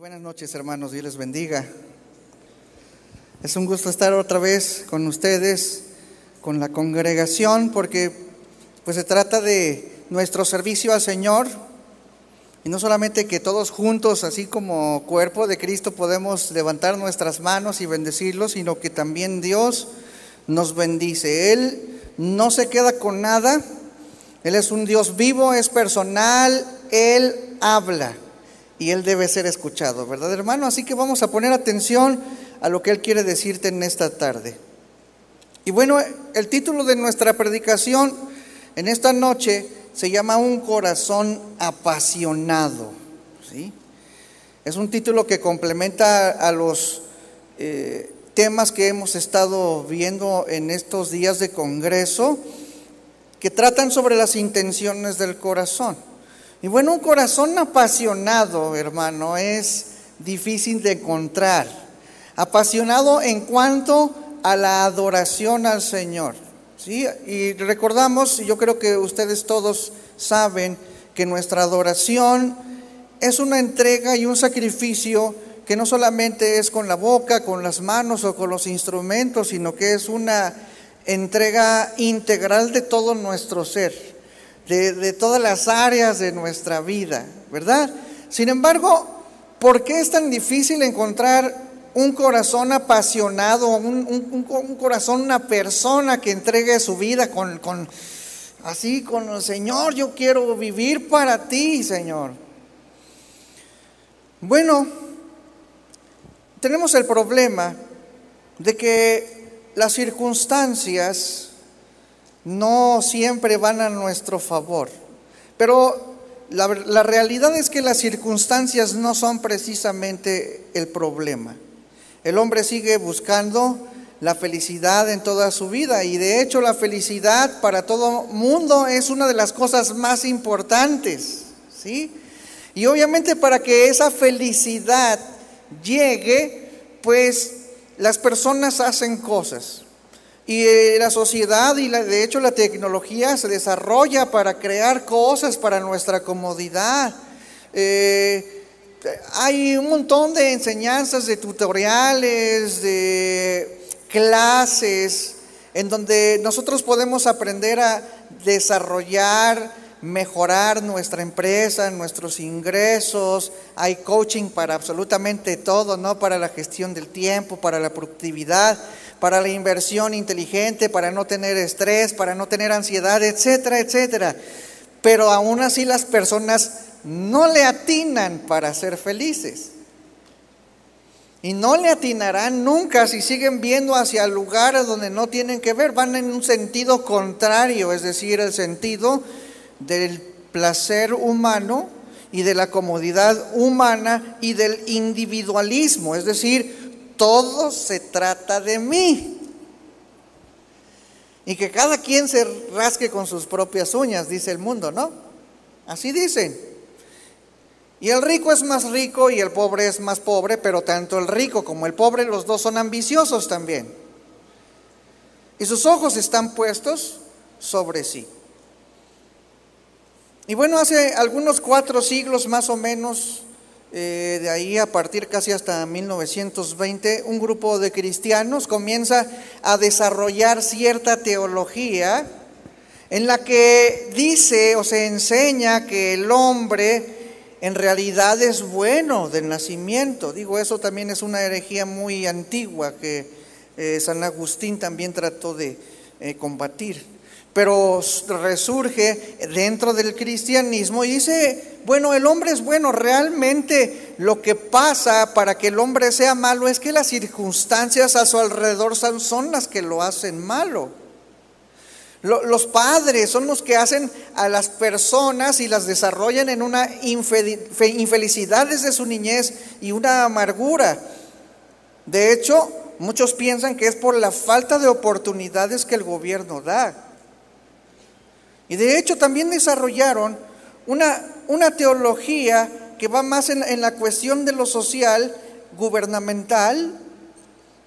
buenas noches, hermanos. Dios les bendiga. Es un gusto estar otra vez con ustedes, con la congregación, porque pues se trata de nuestro servicio al Señor. Y no solamente que todos juntos, así como cuerpo de Cristo, podemos levantar nuestras manos y bendecirlo, sino que también Dios nos bendice. Él no se queda con nada. Él es un Dios vivo, es personal, Él habla y Él debe ser escuchado, ¿verdad hermano? Así que vamos a poner atención a lo que Él quiere decirte en esta tarde. Y bueno, el título de nuestra predicación en esta noche se llama Un corazón apasionado. ¿sí? Es un título que complementa a los eh, temas que hemos estado viendo en estos días de Congreso, que tratan sobre las intenciones del corazón. Y bueno, un corazón apasionado, hermano, es difícil de encontrar. Apasionado en cuanto a la adoración al Señor. ¿sí? Y recordamos, yo creo que ustedes todos saben, que nuestra adoración es una entrega y un sacrificio que no solamente es con la boca, con las manos o con los instrumentos, sino que es una entrega integral de todo nuestro ser de, todas las áreas de nuestra vida, ¿verdad? Sin embargo, ¿por qué es tan difícil encontrar un corazón apasionado, un, corazón, una persona que entregue su vida con, con, así, con el Señor, yo quiero vivir para ti, Señor? Bueno, tenemos el problema de que las circunstancias no siempre van a nuestro favor. Pero la, realidad es que las circunstancias no son precisamente el problema. El hombre sigue buscando la felicidad en toda su vida y de hecho la felicidad para todo mundo es una de las cosas más importantes, ¿sí? Y obviamente para que esa felicidad llegue, pues las personas hacen cosas. Y eh, la sociedad y de hecho la tecnología se desarrolla para crear cosas para nuestra comodidad. Eh, hay un montón de enseñanzas, de tutoriales, de clases, en donde nosotros podemos aprender a desarrollar, mejorar nuestra empresa, nuestros ingresos. Hay coaching para absolutamente todo, ¿no? Para la gestión del tiempo, para la productividad para la inversión inteligente, para no tener estrés, para no tener ansiedad, etcétera, etcétera. Pero aún así las personas no le atinan para ser felices. Y no le atinarán nunca si siguen viendo hacia lugares donde no tienen que ver, van en un sentido contrario, es decir, el sentido del placer humano y de la comodidad humana y del individualismo, es decir, todo se trata de mí. Y que cada quien se rasque con sus propias uñas, dice el mundo, ¿no? Así dicen. Y el rico es más rico y el pobre es más pobre, pero tanto el rico como el pobre, los dos son ambiciosos también. Y sus ojos están puestos sobre sí. Y bueno, hace algunos cuatro siglos más o menos, eh, de ahí a partir casi hasta 1920, un grupo de cristianos comienza a desarrollar cierta teología en la que dice o se enseña que el hombre en realidad es bueno del nacimiento. Digo, eso también es una herejía muy antigua que eh, San Agustín también trató de eh, combatir pero resurge dentro del cristianismo y dice, bueno, el hombre es bueno, realmente lo que pasa para que el hombre sea malo es que las circunstancias a su alrededor son, las que lo hacen malo. Los padres son los que hacen a las personas y las desarrollan en una infelicidad desde su niñez y una amargura. De hecho, muchos piensan que es por la falta de oportunidades que el gobierno da. Y de hecho también desarrollaron una, una teología que va más en, la cuestión de lo social, gubernamental,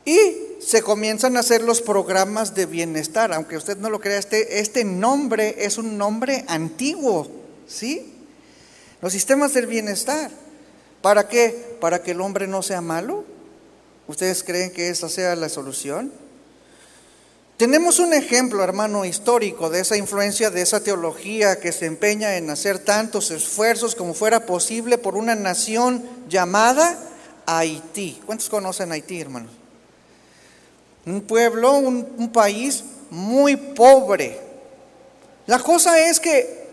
y se comienzan a hacer los programas de bienestar. Aunque usted no lo crea, este, este nombre es un nombre antiguo, ¿sí? Los sistemas del bienestar. ¿Para qué? ¿Para que el hombre no sea malo? ¿Ustedes creen que esa sea la solución? Tenemos un ejemplo, hermano, histórico de esa influencia, de esa teología que se empeña en hacer tantos esfuerzos como fuera posible por una nación llamada Haití. ¿Cuántos conocen Haití, hermanos? Un pueblo, un, país muy pobre. La cosa es que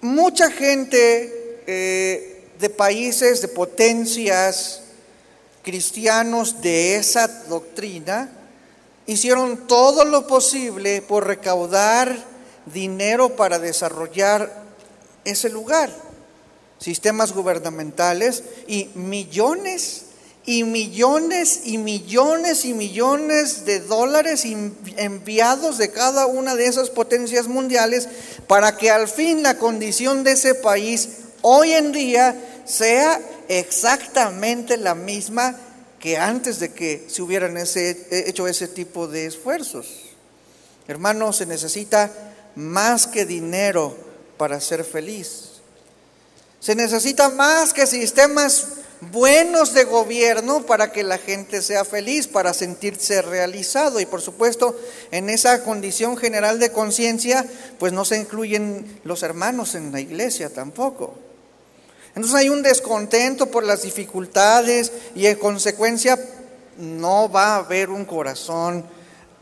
mucha gente eh, de países, de potencias cristianos de esa doctrina, hicieron todo lo posible por recaudar dinero para desarrollar ese lugar, sistemas gubernamentales y millones y millones y millones y millones de dólares enviados de cada una de esas potencias mundiales para que al fin la condición de ese país hoy en día sea exactamente la misma que antes de que se hubieran hecho ese tipo de esfuerzos. Hermanos, se necesita más que dinero para ser feliz. Se necesita más que sistemas buenos de gobierno para que la gente sea feliz, para sentirse realizado. Y por supuesto, en esa condición general de conciencia, pues no se incluyen los hermanos en la iglesia tampoco. Entonces hay un descontento por las dificultades y en consecuencia no va a haber un corazón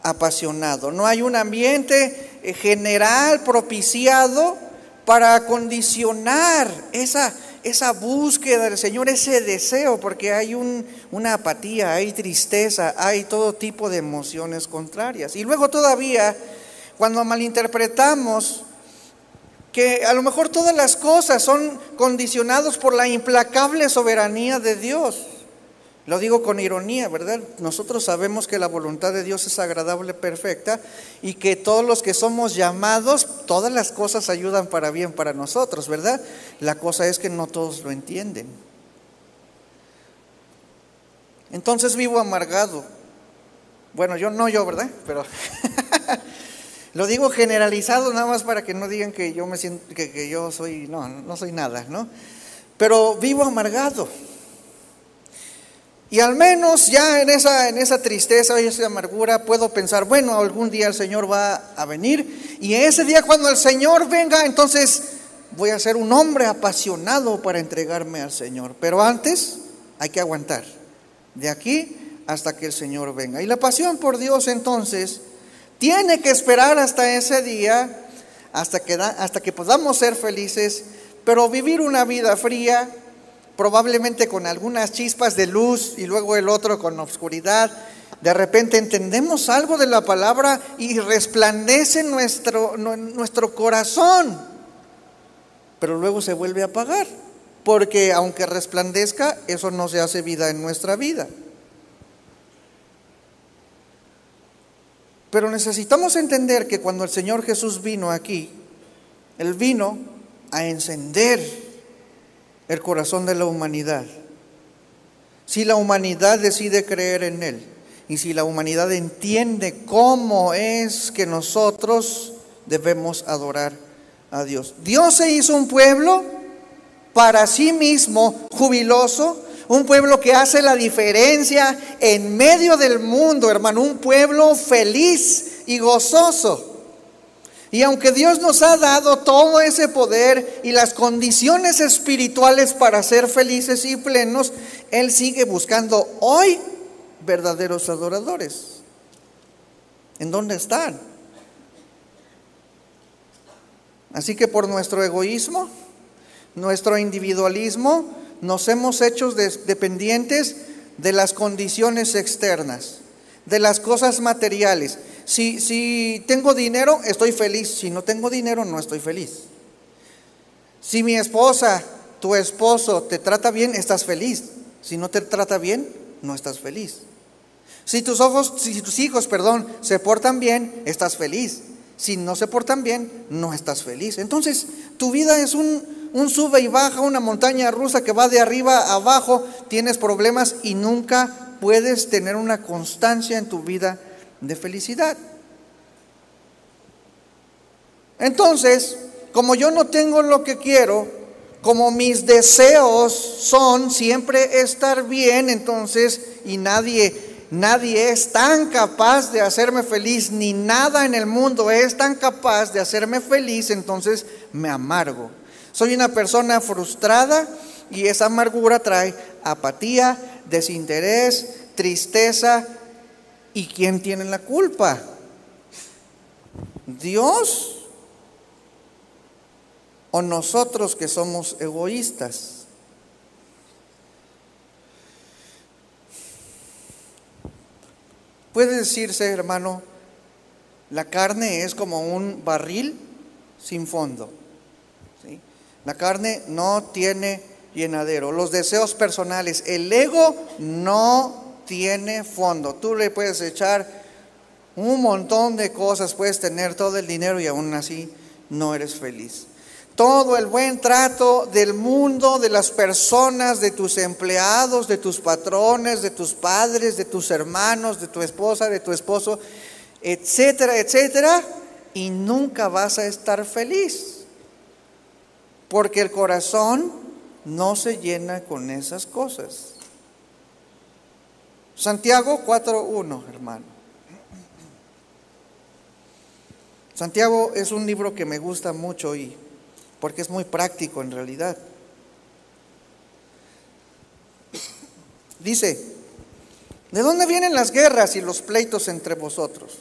apasionado. No hay un ambiente eh, general propiciado para condicionar esa, esa búsqueda del Señor, ese deseo, porque hay una apatía, hay tristeza, hay todo tipo de emociones contrarias. Y luego todavía, cuando malinterpretamos que a lo mejor todas las cosas son condicionados por la implacable soberanía de Dios. Lo digo con ironía, ¿verdad? Nosotros sabemos que la voluntad de Dios es agradable, perfecta, y que todos los que somos llamados, todas las cosas ayudan para bien para nosotros, ¿verdad? La cosa es que no todos lo entienden. Entonces vivo amargado. Bueno, yo no yo, ¿verdad? Pero Lo digo generalizado nada más para que no digan que yo me siento, que, yo soy, no, no soy nada, ¿no? Pero vivo amargado. Y al menos ya en esa, en esa tristeza y esa amargura puedo pensar, bueno, algún día el Señor va a venir. Y ese día cuando el Señor venga, entonces voy a ser un hombre apasionado para entregarme al Señor. Pero antes hay que aguantar. De aquí hasta que el Señor venga. Y la pasión por Dios entonces tiene que esperar hasta ese día, hasta que, hasta que podamos ser felices, pero vivir una vida fría, probablemente con algunas chispas de luz y luego el otro con oscuridad. De repente entendemos algo de la palabra y resplandece nuestro, nuestro corazón, pero luego se vuelve a apagar, porque aunque resplandezca, eso no se hace vida en nuestra vida. Pero necesitamos entender que cuando el Señor Jesús vino aquí, Él vino a encender el corazón de la humanidad. Si la humanidad decide creer en Él y si la humanidad entiende cómo es que nosotros debemos adorar a Dios. Dios se hizo un pueblo para sí mismo jubiloso, un pueblo que hace la diferencia en medio del mundo, hermano, un pueblo feliz y gozoso. Y aunque Dios nos ha dado todo ese poder y las condiciones espirituales para ser felices y plenos, Él sigue buscando hoy verdaderos adoradores. ¿En dónde están? Así que por nuestro egoísmo, nuestro individualismo, nos hemos hecho dependientes de las condiciones externas, de las cosas materiales. Si, tengo dinero, estoy feliz. Si no tengo dinero, no estoy feliz. Si mi esposa, tu esposo te trata bien, estás feliz. Si no te trata bien, no estás feliz. Si tus ojos, si tus hijos, perdón, se portan bien, estás feliz. Si no se portan bien, no estás feliz. Entonces, tu vida es un, un sube y baja, una montaña rusa que va de arriba a abajo, tienes problemas y nunca puedes tener una constancia en tu vida de felicidad. Entonces, como yo no tengo lo que quiero, como mis deseos son siempre estar bien, entonces, y nadie, nadie es tan capaz de hacerme feliz, ni nada en el mundo es tan capaz de hacerme feliz, entonces me amargo. Soy una persona frustrada y esa amargura trae apatía, desinterés, tristeza. ¿Y quién tiene la culpa? ¿Dios o nosotros que somos egoístas? Puede decirse, hermano, la carne es como un barril sin fondo. La carne no tiene llenadero. Los deseos personales, el ego no tiene fondo. Tú le puedes echar un montón de cosas, puedes tener todo el dinero y aún así no eres feliz. Todo el buen trato del mundo, de las personas, de tus empleados, de tus patrones, de tus padres, de tus hermanos, de tu esposa, de tu esposo, etcétera, etcétera, y nunca vas a estar feliz. Porque el corazón no se llena con esas cosas. Santiago 4.1, hermano. Santiago es un libro que me gusta mucho y porque es muy práctico en realidad. Dice, ¿de dónde vienen las guerras y los pleitos entre vosotros?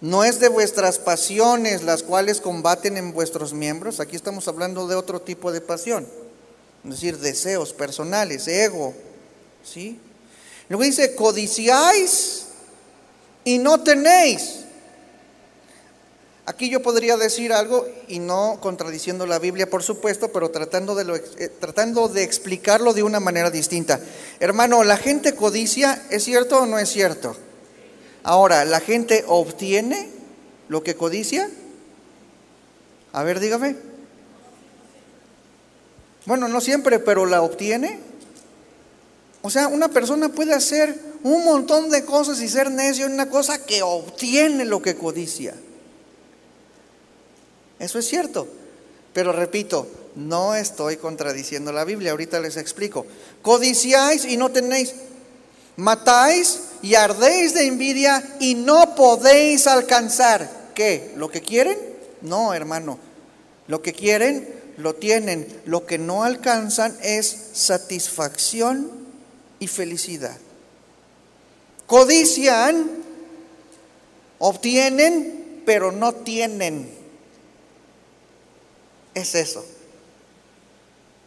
¿No es de vuestras pasiones las cuales combaten en vuestros miembros? Aquí estamos hablando de otro tipo de pasión, es decir, deseos personales, ego, ¿sí? Luego dice, codiciáis y no tenéis. Aquí yo podría decir algo, y no contradiciendo la Biblia, por supuesto, pero tratando de, eh, tratando de explicarlo de una manera distinta. Hermano, ¿la gente codicia es cierto o no es cierto? Ahora, ¿la gente obtiene lo que codicia? A ver, dígame. Bueno, no siempre, pero la obtiene. O sea, una persona puede hacer un montón de cosas y ser necio en una cosa que obtiene lo que codicia. Eso es cierto. Pero repito, no estoy contradiciendo la Biblia, ahorita les explico. Codiciáis y no tenéis, matáis y ardéis de envidia y no podéis alcanzar. ¿Qué? ¿Lo que quieren? No, hermano. Lo que quieren, lo tienen. Lo que no alcanzan es satisfacción y felicidad. Codician, obtienen, pero no tienen es eso.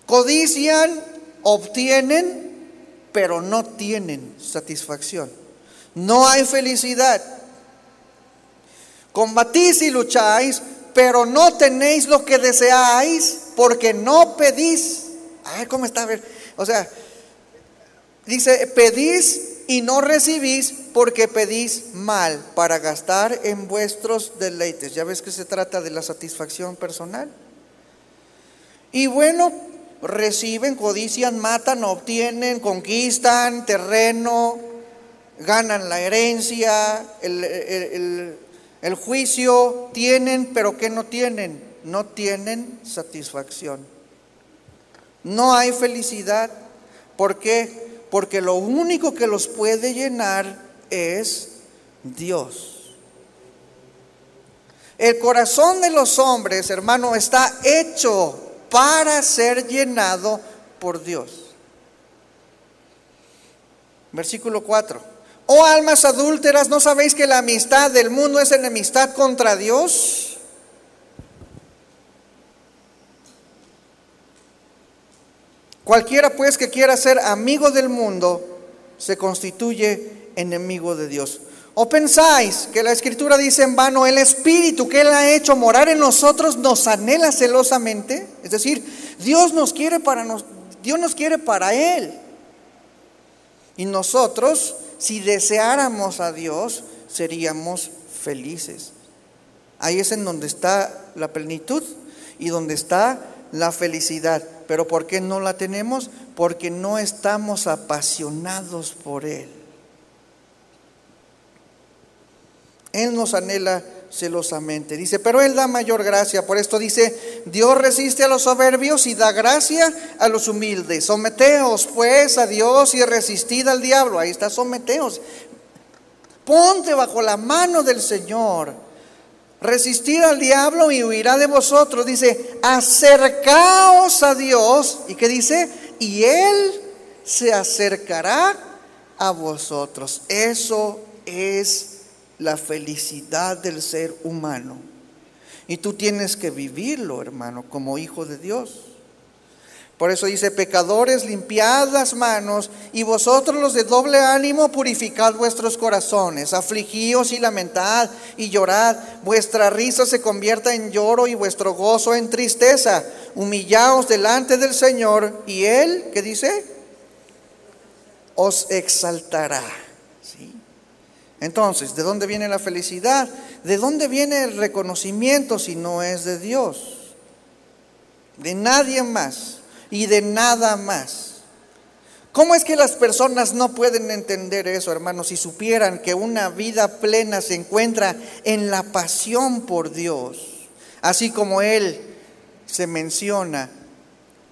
Codician, obtienen, pero no tienen satisfacción. No hay felicidad. Combatís y lucháis, pero no tenéis lo que deseáis porque no pedís. A ver cómo está. A ver. O sea, dice, pedís y no recibís porque pedís mal para gastar en vuestros deleites. Ya ves que se trata de la satisfacción personal. Y bueno, reciben, codician, matan, obtienen, conquistan terreno, ganan la herencia, el, juicio, tienen, pero ¿qué no tienen? No tienen satisfacción. No hay felicidad. ¿Por qué? Porque lo único que los puede llenar es Dios. El corazón de los hombres, hermano, está hecho para ser llenado por Dios. Versículo 4. Oh almas adúlteras, ¿no sabéis que la amistad del mundo es enemistad contra Dios? Cualquiera pues que quiera ser amigo del mundo se constituye enemigo de Dios. ¿O pensáis que la escritura dice en vano, el Espíritu que Él ha hecho morar en nosotros nos anhela celosamente? Es decir, Dios nos quiere para, nos, Dios nos quiere para Él. Y nosotros, si deseáramos a Dios, seríamos felices. Ahí es en donde está la plenitud y donde está la felicidad. Pero ¿por qué no la tenemos? Porque no estamos apasionados por Él. Él nos anhela celosamente. Dice, pero Él da mayor gracia. Por esto dice, Dios resiste a los soberbios y da gracia a los humildes. Someteos pues a Dios y resistid al diablo. Ahí está, someteos. Ponte bajo la mano del Señor. Resistid al diablo y huirá de vosotros. Dice, acercaos a Dios. ¿Y qué dice? Y Él se acercará a vosotros. Eso es la felicidad del ser humano. Y tú tienes que vivirlo, hermano, como hijo de Dios. Por eso dice, pecadores, limpiad las manos, y vosotros los de doble ánimo, purificad vuestros corazones, afligíos y lamentad y llorad, vuestra risa se convierta en lloro y vuestro gozo en tristeza, humillaos delante del Señor, y Él, ¿qué dice? Os exaltará. Entonces, ¿de dónde viene la felicidad? ¿De dónde viene el reconocimiento si no es de Dios? De nadie más y de nada más. ¿Cómo es que las personas no pueden entender eso, hermanos, si supieran que una vida plena se encuentra en la pasión por Dios? Así como Él se menciona,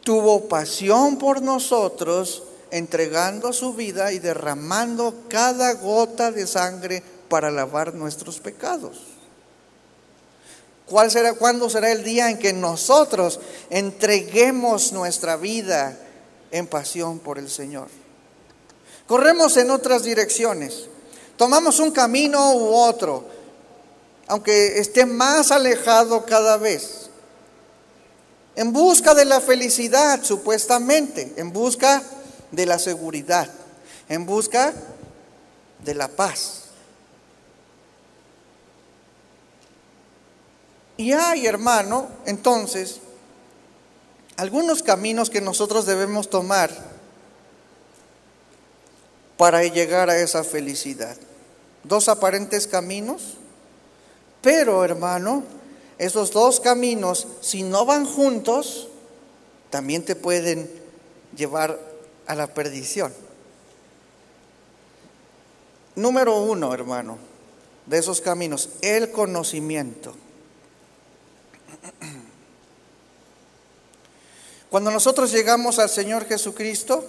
tuvo pasión por nosotros entregando su vida y derramando cada gota de sangre para lavar nuestros pecados. ¿Cuál será, ¿Cuándo será el día en que nosotros entreguemos nuestra vida en pasión por el Señor? Corremos en otras direcciones, tomamos un camino u otro, aunque esté más alejado cada vez, en busca de la felicidad supuestamente, en busca de la seguridad, en busca de la paz. Y hay, hermano, entonces, algunos caminos que nosotros debemos tomar para llegar a esa felicidad. Dos aparentes caminos, pero hermano, esos dos caminos, si no van juntos, también te pueden llevar a la perdición. Número uno, hermano, de esos caminos, el conocimiento. Cuando nosotros llegamos al Señor Jesucristo,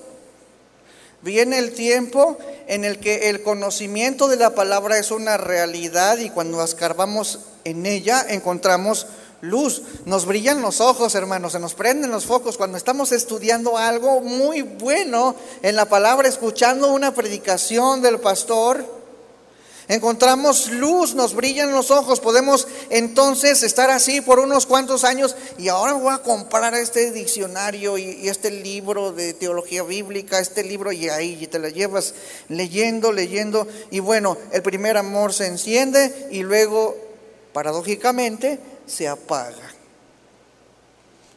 viene el tiempo en el que el conocimiento de la palabra es una realidad y cuando escarbamos en ella encontramos luz, nos brillan los ojos, hermanos, se nos prenden los focos cuando estamos estudiando algo muy bueno en la palabra, escuchando una predicación del pastor. Encontramos luz, nos brillan los ojos, podemos entonces estar así por unos cuantos años y ahora voy a comprar este diccionario y, este libro de teología bíblica, este libro y ahí te la llevas leyendo, leyendo. Y bueno, el primer amor se enciende y luego, paradójicamente, se apaga.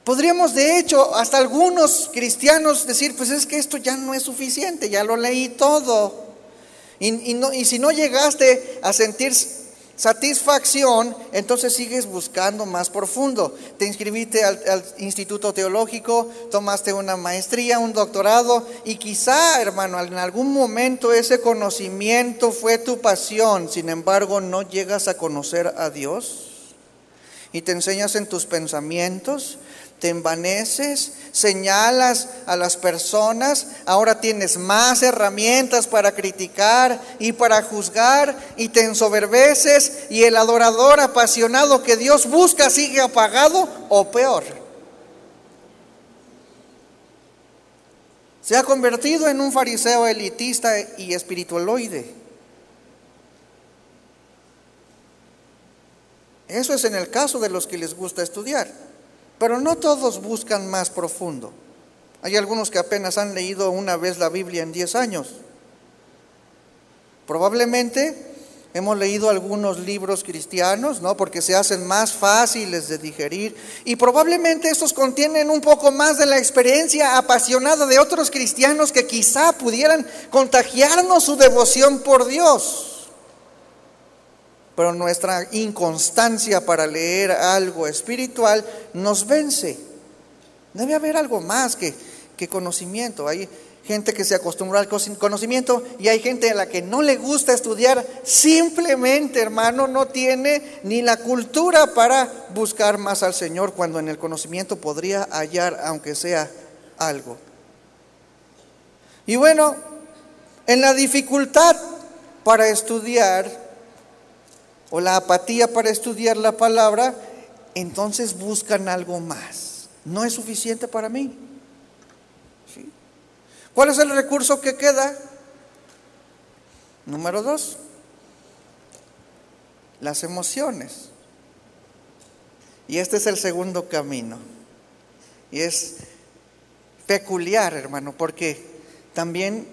Podríamos de hecho hasta algunos cristianos decir, pues es que esto ya no es suficiente, ya lo leí todo. Y, si no llegaste a sentir satisfacción, entonces sigues buscando más profundo. Te inscribiste al, al, instituto teológico, tomaste una maestría, un doctorado y quizá, hermano, en algún momento ese conocimiento fue tu pasión, sin embargo no llegas a conocer a Dios y te enseñas en tus pensamientos, te envaneces, señalas a las personas, ahora tienes más herramientas para criticar y para juzgar y te ensoberbeces y el adorador apasionado que Dios busca sigue apagado o peor. Se ha convertido en un fariseo elitista y espiritualoide. Eso es en el caso de los que les gusta estudiar, pero no todos buscan más profundo. Hay algunos que apenas han leído una vez la Biblia en 10 años. Probablemente hemos leído algunos libros cristianos, ¿no? Porque se hacen más fáciles de digerir y probablemente estos contienen un poco más de la experiencia apasionada de otros cristianos que quizá pudieran contagiarnos su devoción por Dios pero nuestra inconstancia para leer algo espiritual nos vence. Debe haber algo más que, que conocimiento. Hay gente que se acostumbró al conocimiento y hay gente a la que no le gusta estudiar, simplemente, hermano, no tiene ni la cultura para buscar más al Señor cuando en el conocimiento podría hallar, aunque sea algo. Y bueno, en la dificultad para estudiar o la apatía para estudiar la palabra, entonces buscan algo más. No es suficiente para mí. ¿Cuál es el recurso que queda? Número dos, las emociones. Y este es el segundo camino. Y es peculiar, hermano, porque también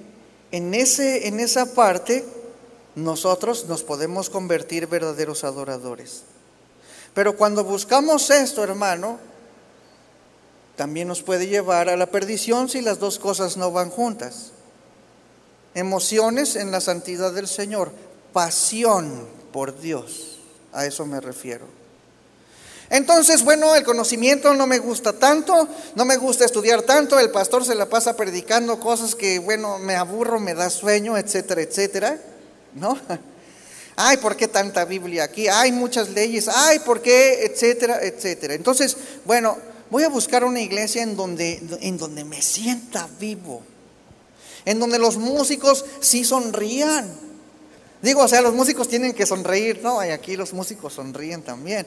en, ese, en esa parte nosotros nos podemos convertir verdaderos adoradores. Pero cuando buscamos esto, hermano, también nos puede llevar a la perdición si las dos cosas no van juntas. Emociones en la santidad del Señor, pasión por Dios, a eso me refiero. Entonces, bueno, el conocimiento no me gusta tanto, no me gusta estudiar tanto, el pastor se la pasa predicando cosas que, bueno, me aburro, me da sueño, etcétera, etcétera, ¿no? Ay, ¿por qué tanta Biblia aquí? Hay muchas leyes, ay, ¿por qué? etcétera, etcétera. Entonces, bueno, voy a buscar una iglesia en donde, en donde me sienta vivo, en donde los músicos sí sonrían. Digo, o sea, los músicos tienen que sonreír, ¿no? Y aquí los músicos sonríen también.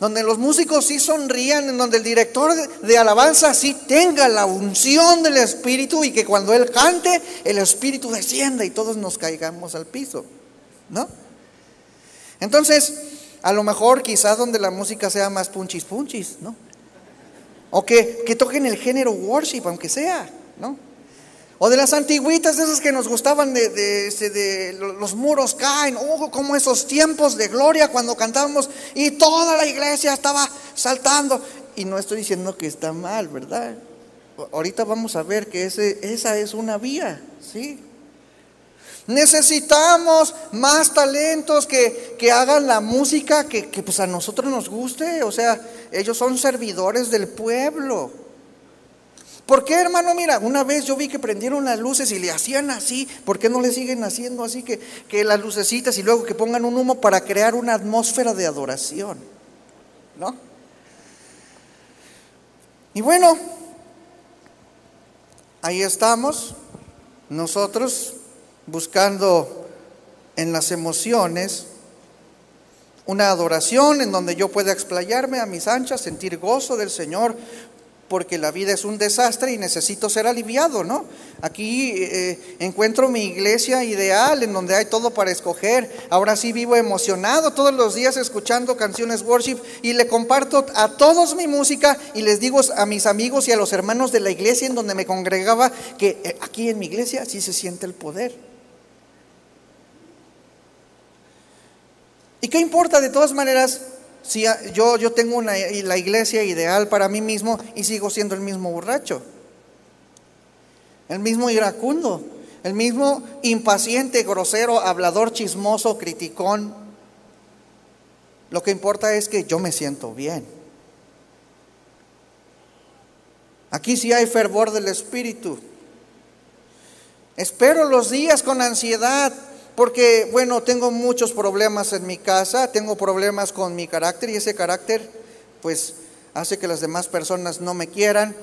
Donde los músicos sí sonrían, en donde el director de, alabanza sí tenga la unción del Espíritu y que cuando él cante, el Espíritu descienda y todos nos caigamos al piso, ¿no? Entonces, a lo mejor quizás donde la música sea más punchis punchis, ¿no? O que, que toquen el género worship, aunque sea, ¿no? O de las antigüitas, de esas que nos gustaban de, de, los muros caen, oh, como esos tiempos de gloria cuando cantábamos y toda la iglesia estaba saltando. Y no estoy diciendo que está mal, ¿verdad? Ahorita vamos a ver que ese, esa es una vía, ¿sí? Necesitamos más talentos que, hagan la música que, que, pues a nosotros nos guste. O sea, ellos son servidores del pueblo. ¿Por qué, hermano? Mira, una vez yo vi que prendieron las luces y le hacían así. ¿Por qué no le siguen haciendo así que, que las lucecitas y luego que pongan un humo para crear una atmósfera de adoración? ¿No? Y bueno, ahí estamos. Nosotros buscando en las emociones una adoración en donde yo pueda explayarme a mis anchas, sentir gozo del Señor, porque la vida es un desastre y necesito ser aliviado, ¿no? Aquí eh, encuentro mi iglesia ideal en donde hay todo para escoger. Ahora sí vivo emocionado todos los días escuchando canciones worship y le comparto a todos mi música y les digo a mis amigos y a los hermanos de la iglesia en donde me congregaba que eh, aquí en mi iglesia sí se siente el poder. ¿Y qué importa de todas maneras si yo, yo tengo una, la iglesia ideal para mí mismo y sigo siendo el mismo borracho? El mismo iracundo, el mismo impaciente, grosero, hablador, chismoso, criticón. Lo que importa es que yo me siento bien. Aquí sí hay fervor del Espíritu. Espero los días con ansiedad porque, bueno, tengo muchos problemas en mi casa, tengo problemas con mi carácter y ese carácter, pues, hace que las demás personas no me quieran,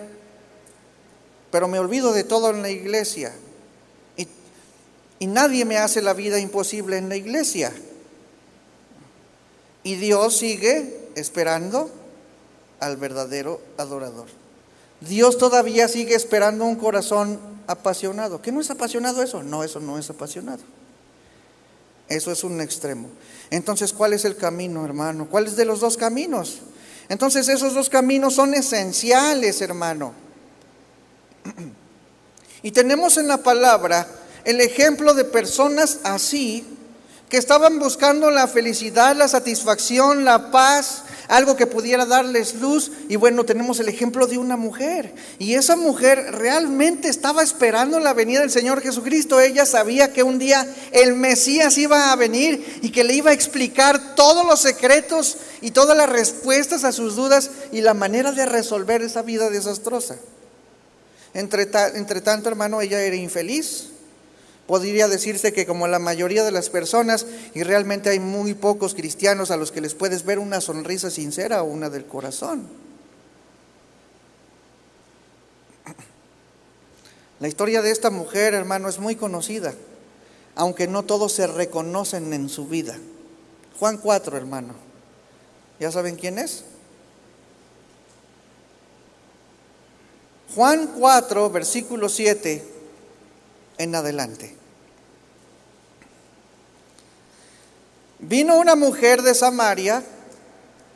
pero me olvido de todo en la iglesia. Y, nadie me hace la vida imposible en la iglesia. Y Dios sigue esperando al verdadero adorador. Dios todavía sigue esperando un corazón apasionado. ¿Qué no es apasionado eso? No, eso no es apasionado. Eso es un extremo. Entonces, ¿cuál es el camino, hermano? ¿Cuál es de los dos caminos? Entonces, esos dos caminos son esenciales, hermano. Y tenemos en la palabra el ejemplo de personas así que estaban buscando la felicidad, la satisfacción, la paz, algo que pudiera darles luz. Y bueno, tenemos el ejemplo de una mujer. Y esa mujer realmente estaba esperando la venida del Señor Jesucristo. Ella sabía que un día el Mesías iba a venir y que le iba a explicar todos los secretos y todas las respuestas a sus dudas y la manera de resolver esa vida desastrosa. Entre, entre tanto, hermano, ella era infeliz. Podría decirse que como la mayoría de las personas, y realmente hay muy pocos cristianos a los que les puedes ver una sonrisa sincera o una del corazón. La historia de esta mujer, hermano, es muy conocida, aunque no todos se reconocen en su vida. Juan 4, hermano. ¿Ya saben quién es? Juan 4, versículo 7 en adelante. Vino una mujer de Samaria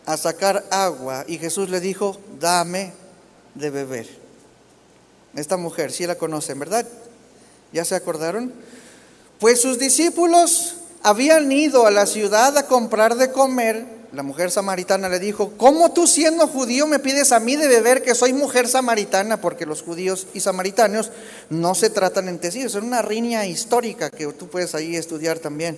a sacar agua y Jesús le dijo, dame de beber. Esta mujer, sí la conocen, ¿verdad? ¿Ya se acordaron? Pues sus discípulos habían ido a la ciudad a comprar de comer la mujer samaritana le dijo, ¿cómo tú siendo judío me pides a mí de beber que soy mujer samaritana? Porque los judíos y samaritanos no se tratan entre sí, es una riña histórica que tú puedes ahí estudiar también.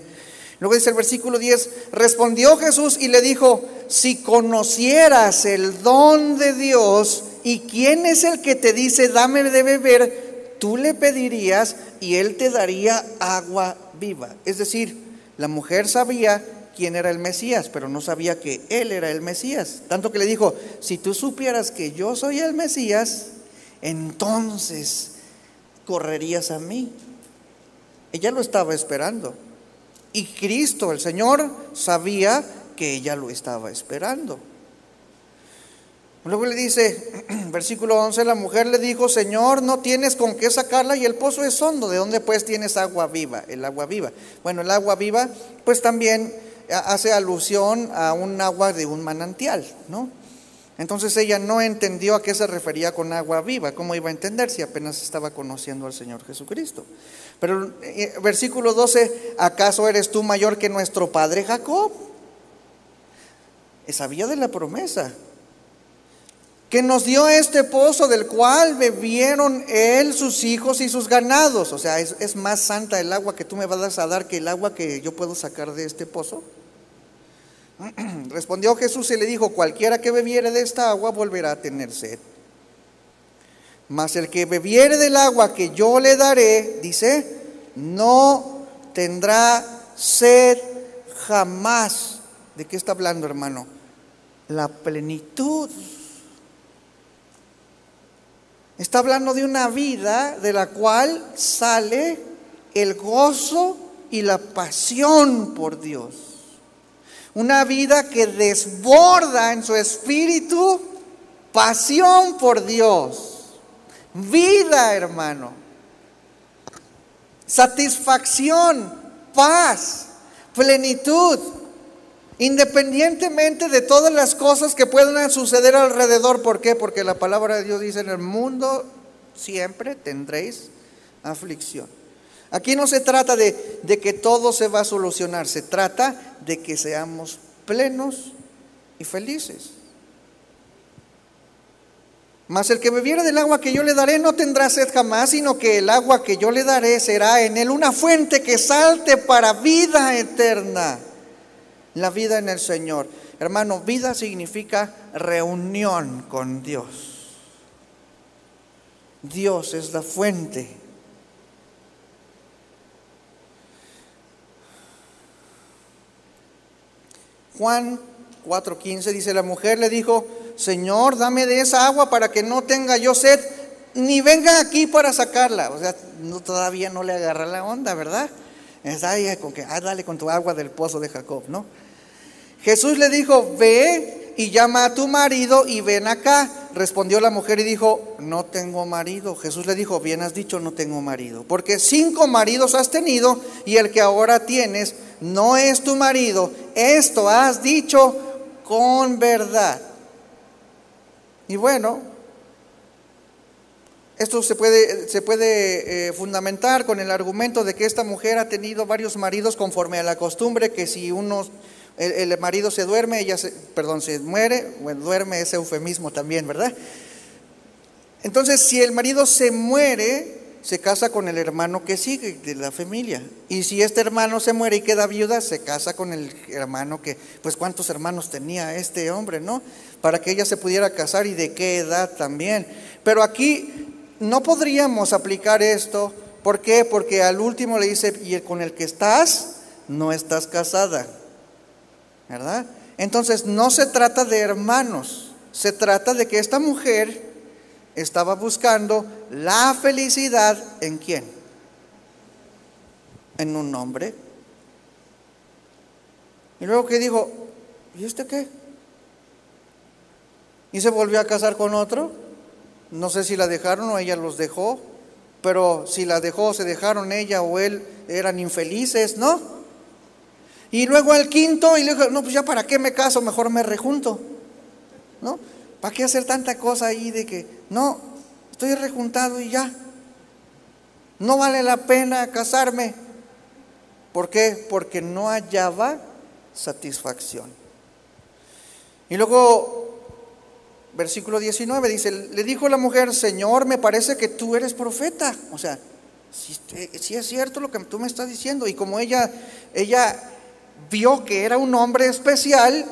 Luego dice el versículo 10, respondió Jesús y le dijo, si conocieras el don de Dios y quién es el que te dice, dame de beber, tú le pedirías y él te daría agua viva. Es decir, la mujer sabía quién era el Mesías, pero no sabía que él era el Mesías. Tanto que le dijo, si tú supieras que yo soy el Mesías, entonces correrías a mí. Ella lo estaba esperando. Y Cristo, el Señor, sabía que ella lo estaba esperando. Luego le dice, versículo 11, la mujer le dijo, Señor, no tienes con qué sacarla y el pozo es hondo, ¿de dónde pues tienes agua viva? El agua viva. Bueno, el agua viva, pues también hace alusión a un agua de un manantial, ¿no? Entonces ella no entendió a qué se refería con agua viva, cómo iba a entender si apenas estaba conociendo al Señor Jesucristo. Pero eh, versículo 12, ¿acaso eres tú mayor que nuestro padre Jacob? Sabía de la promesa, que nos dio este pozo del cual bebieron él, sus hijos y sus ganados. O sea, es, más santa el agua que tú me vas a dar que el agua que yo puedo sacar de este pozo. Respondió Jesús y le dijo, cualquiera que bebiere de esta agua volverá a tener sed. Mas el que bebiere del agua que yo le daré, dice, no tendrá sed jamás. ¿De qué está hablando, hermano? La plenitud Está hablando de una vida de la cual sale el gozo y la pasión por Dios. Una vida que desborda en su espíritu pasión por Dios. Vida, hermano. Satisfacción, paz, plenitud. Independientemente de todas las cosas que puedan suceder alrededor, ¿por qué? Porque la palabra de Dios dice, en el mundo siempre tendréis aflicción. Aquí no se trata de, que todo se va a solucionar, se trata de que seamos plenos y felices. Mas el que bebiere del agua que yo le daré no tendrá sed jamás, sino que el agua que yo le daré será en él una fuente que salte para vida eterna la vida en el Señor. Hermano, vida significa reunión con Dios. Dios es la fuente. Juan 4:15 dice, la mujer le dijo, Señor, dame de esa agua para que no tenga yo sed, ni venga aquí para sacarla. O sea, no, todavía no le agarra la onda, ¿verdad? Está ahí con que, ah, dale con tu agua del pozo de Jacob, ¿no? Jesús le dijo, ve y llama a tu marido y ven acá. Respondió la mujer y dijo, no tengo marido. Jesús le dijo, bien has dicho, no tengo marido. Porque cinco maridos has tenido y el que ahora tienes no es tu marido. Esto has dicho con verdad. Y bueno, esto se puede, se puede eh, fundamentar con el argumento de que esta mujer ha tenido varios maridos conforme a la costumbre que si uno el, marido se duerme, ella se, perdón, se muere, bueno, duerme es eufemismo también, ¿verdad? Entonces, si el marido se muere, se casa con el hermano que sigue de la familia. Y si este hermano se muere y queda viuda, se casa con el hermano que, pues cuántos hermanos tenía este hombre, ¿no? Para que ella se pudiera casar y de qué edad también. Pero aquí no podríamos aplicar esto. ¿Por qué? Porque al último le dice, y con el que estás, no estás casada. ¿Verdad? Entonces no se trata de hermanos, se trata de que esta mujer estaba buscando la felicidad en quién? En un hombre. Y luego que dijo, ¿y este qué? Y se volvió a casar con otro. No sé si la dejaron o ella los dejó, pero si la dejó, se dejaron ella o él, eran infelices, ¿no? Y luego al quinto, y dijo, no, pues ya para qué me caso, mejor me rejunto, ¿no? ¿Para qué hacer tanta cosa ahí de que, no, estoy rejuntado y ya? No vale la pena casarme. ¿Por qué? Porque no hallaba satisfacción. Y luego, versículo 19 dice, le dijo la mujer, Señor, me parece que tú eres profeta. O sea, si, si es cierto lo que tú me estás diciendo. Y como ella, ella vio que era un hombre especial,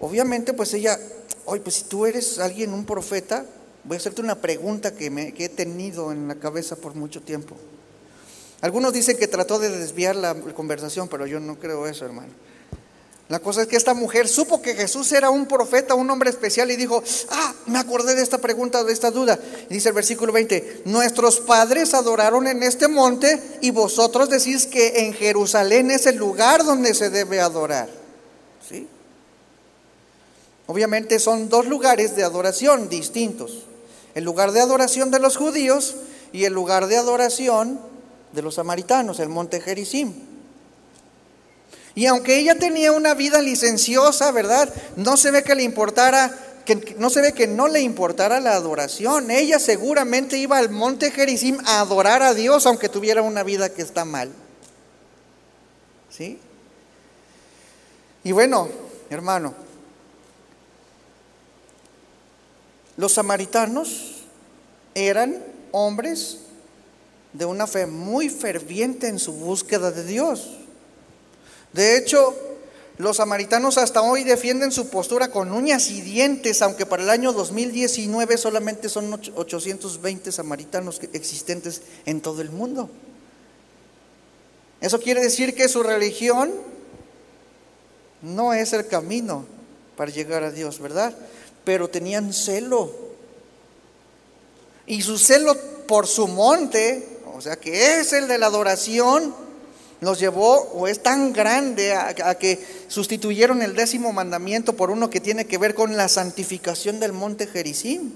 obviamente pues ella oye, pues si tú eres alguien, un profeta, voy a hacerte una pregunta que, me, he tenido en la cabeza por mucho tiempo. Algunos dicen que trató de desviar la conversación, pero yo no creo eso, hermano. La cosa es que esta mujer supo que Jesús era un profeta, un hombre especial, y dijo, ah, me acordé de esta pregunta, de esta duda. dice el versículo 20, nuestros padres adoraron en este monte y vosotros decís que en Jerusalén es el lugar donde se debe adorar. ¿Sí? Obviamente son dos lugares de adoración distintos. El lugar de adoración de los judíos y el lugar de adoración de los samaritanos, el monte Gerizim. Y aunque ella tenía una vida licenciosa, ¿verdad? No se ve que le importara, que no se ve que no le importara la adoración. Ella seguramente iba al monte Gerizim a adorar a Dios, aunque tuviera una vida que está mal. ¿Sí? Y bueno, hermano, Los samaritanos eran hombres de una fe muy ferviente en su búsqueda de Dios. De hecho, los samaritanos hasta hoy defienden su postura con uñas y dientes, aunque para el año 2019 solamente son 820 samaritanos existentes en todo el mundo. Eso quiere decir que su religión no es el camino para llegar a Dios, ¿verdad? pero tenían celo. Y su celo por su monte, o sea que es el de la adoración, los llevó o es tan grande a, que sustituyeron el décimo mandamiento por uno que tiene que ver con la santificación del monte Jericín.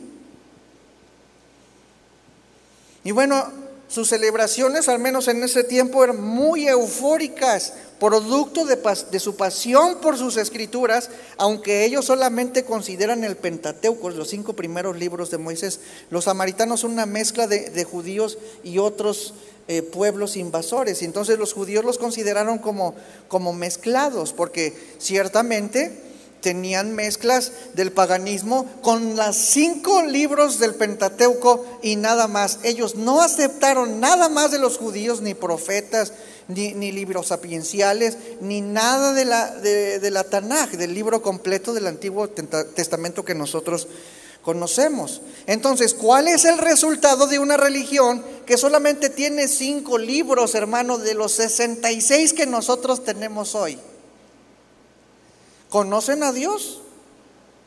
Y bueno, sus celebraciones, al menos en ese tiempo, eran muy eufóricas, producto de, su pasión por sus escrituras, aunque ellos solamente consideran el Pentateuco, los cinco primeros libros de Moisés. Los samaritanos son una mezcla de, judíos y otros eh, pueblos invasores. Y entonces los judíos los consideraron como, como mezclados, porque ciertamente tenían mezclas del paganismo con los cinco libros del Pentateuco y nada más. Ellos no aceptaron nada más de los judíos, ni profetas, ni, libros sapienciales, ni nada de la, de, la Tanaj, del libro completo del Antiguo Testamento que nosotros conocemos. Entonces, ¿cuál es el resultado de una religión que solamente tiene cinco libros, hermano, de los 66 que nosotros tenemos hoy? ¿Conocen a Dios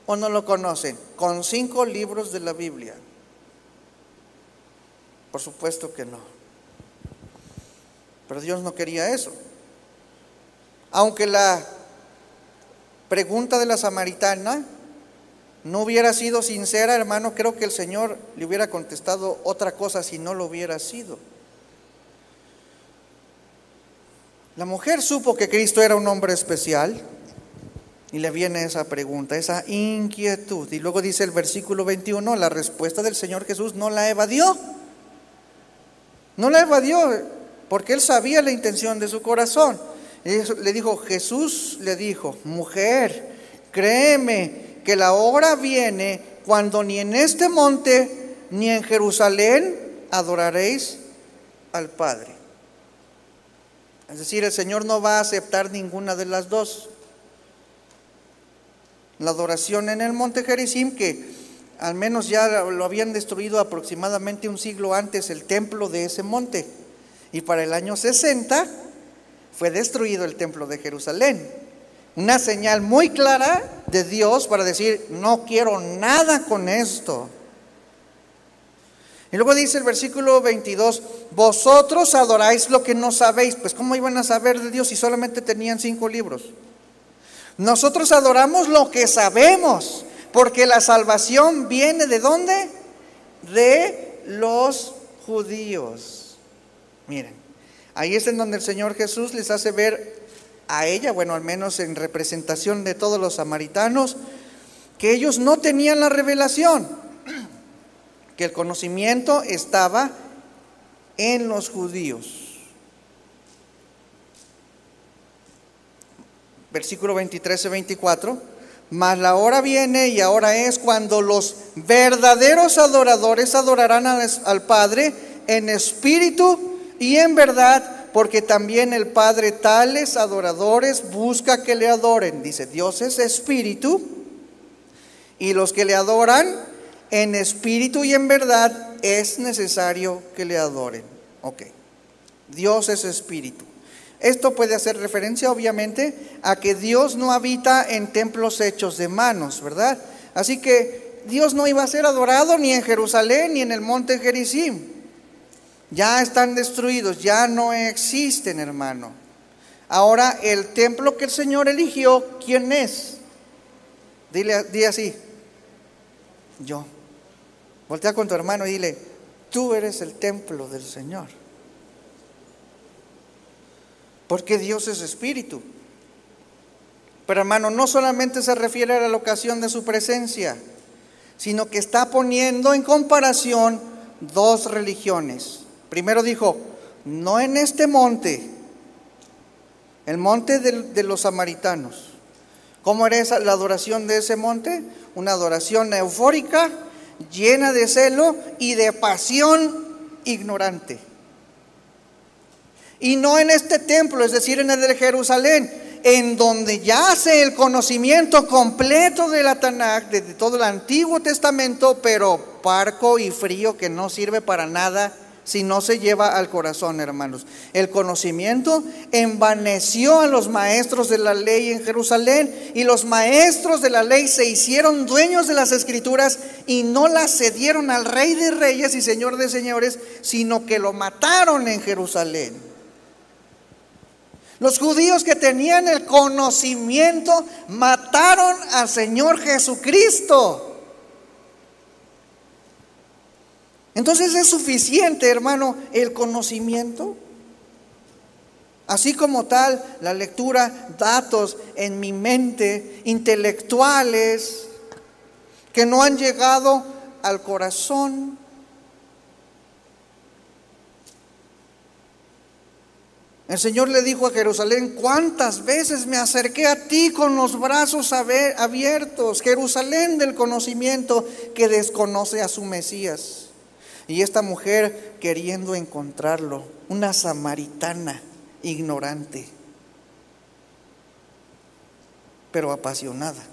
o no lo conocen? Con cinco libros de la Biblia. Por supuesto que no. Pero Dios no quería eso. Aunque la pregunta de la samaritana no hubiera sido sincera, hermano, creo que el Señor le hubiera contestado otra cosa si no lo hubiera sido. La mujer supo que Cristo era un hombre especial. Y le viene esa pregunta, esa inquietud. Y luego dice el versículo 21, la respuesta del Señor Jesús no la evadió. No la evadió porque él sabía la intención de su corazón. Le dijo, Jesús le dijo, mujer, créeme que la hora viene cuando ni en este monte ni en Jerusalén adoraréis al Padre. Es decir, el Señor no va a aceptar ninguna de las dos la adoración en el monte Gerizim, que al menos ya lo habían destruido aproximadamente un siglo antes el templo de ese monte. Y para el año 60 fue destruido el templo de Jerusalén. Una señal muy clara de Dios para decir, no quiero nada con esto. Y luego dice el versículo 22, vosotros adoráis lo que no sabéis. Pues ¿cómo iban a saber de Dios si solamente tenían cinco libros? Nosotros adoramos lo que sabemos, porque la salvación viene de dónde? De los judíos. Miren, ahí es en donde el Señor Jesús les hace ver a ella, bueno, al menos en representación de todos los samaritanos, que ellos no tenían la revelación, que el conocimiento estaba en los judíos. Versículo 23 y 24. Mas la hora viene y ahora es cuando los verdaderos adoradores adorarán al Padre en espíritu y en verdad porque también el Padre tales adoradores busca que le adoren. Dice, Dios es espíritu y los que le adoran en espíritu y en verdad es necesario que le adoren. Ok, Dios es espíritu. Esto puede hacer referencia obviamente a que Dios no habita en templos hechos de manos, ¿verdad? Así que Dios no iba a ser adorado ni en Jerusalén ni en el monte Gerizim. Ya están destruidos, ya no existen, hermano. Ahora, el templo que el Señor eligió, ¿quién es? Dile, dile así, yo. Voltea con tu hermano y dile, tú eres el templo del Señor. Porque Dios es espíritu. Pero hermano, no solamente se refiere a la locación de su presencia, sino que está poniendo en comparación dos religiones. Primero dijo, no en este monte, el monte de, los samaritanos. ¿Cómo era esa, la adoración de ese monte? Una adoración eufórica, llena de celo y de pasión ignorante. Y no en este templo, es decir, en el de Jerusalén, en donde yace el conocimiento completo de la Tanakh, de todo el Antiguo Testamento, pero parco y frío que no sirve para nada si no se lleva al corazón, hermanos. El conocimiento envaneció a los maestros de la ley en Jerusalén y los maestros de la ley se hicieron dueños de las escrituras y no las cedieron al rey de reyes y señor de señores, sino que lo mataron en Jerusalén. Los judíos que tenían el conocimiento mataron al Señor Jesucristo. Entonces es suficiente, hermano, el conocimiento. Así como tal, la lectura, datos en mi mente, intelectuales, que no han llegado al corazón. El Señor le dijo a Jerusalén, ¿cuántas veces me acerqué a ti con los brazos abiertos? Jerusalén del conocimiento que desconoce a su Mesías. Y esta mujer queriendo encontrarlo, una samaritana ignorante, pero apasionada.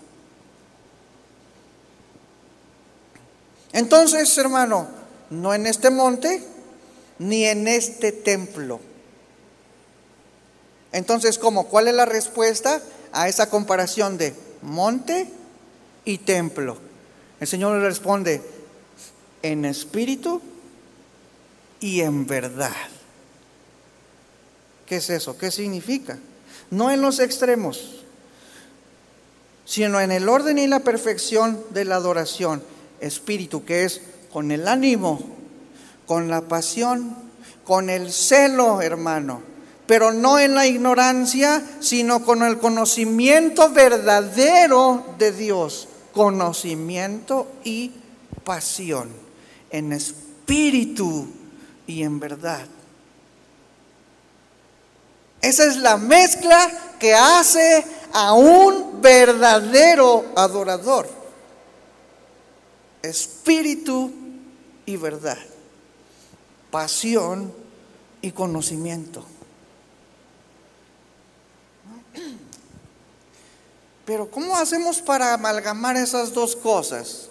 Entonces, hermano, no en este monte, ni en este templo. Entonces, ¿cómo? ¿Cuál es la respuesta a esa comparación de monte y templo? El Señor le responde, en espíritu y en verdad. ¿Qué es eso? ¿Qué significa? No en los extremos, sino en el orden y la perfección de la adoración. Espíritu, que es con el ánimo, con la pasión, con el celo, hermano, pero no en la ignorancia, sino con el conocimiento verdadero de Dios, conocimiento y pasión en espíritu y en verdad. Esa es la mezcla que hace a un verdadero adorador. Espíritu y verdad. Pasión y conocimiento. Pero ¿cómo hacemos para amalgamar esas dos cosas?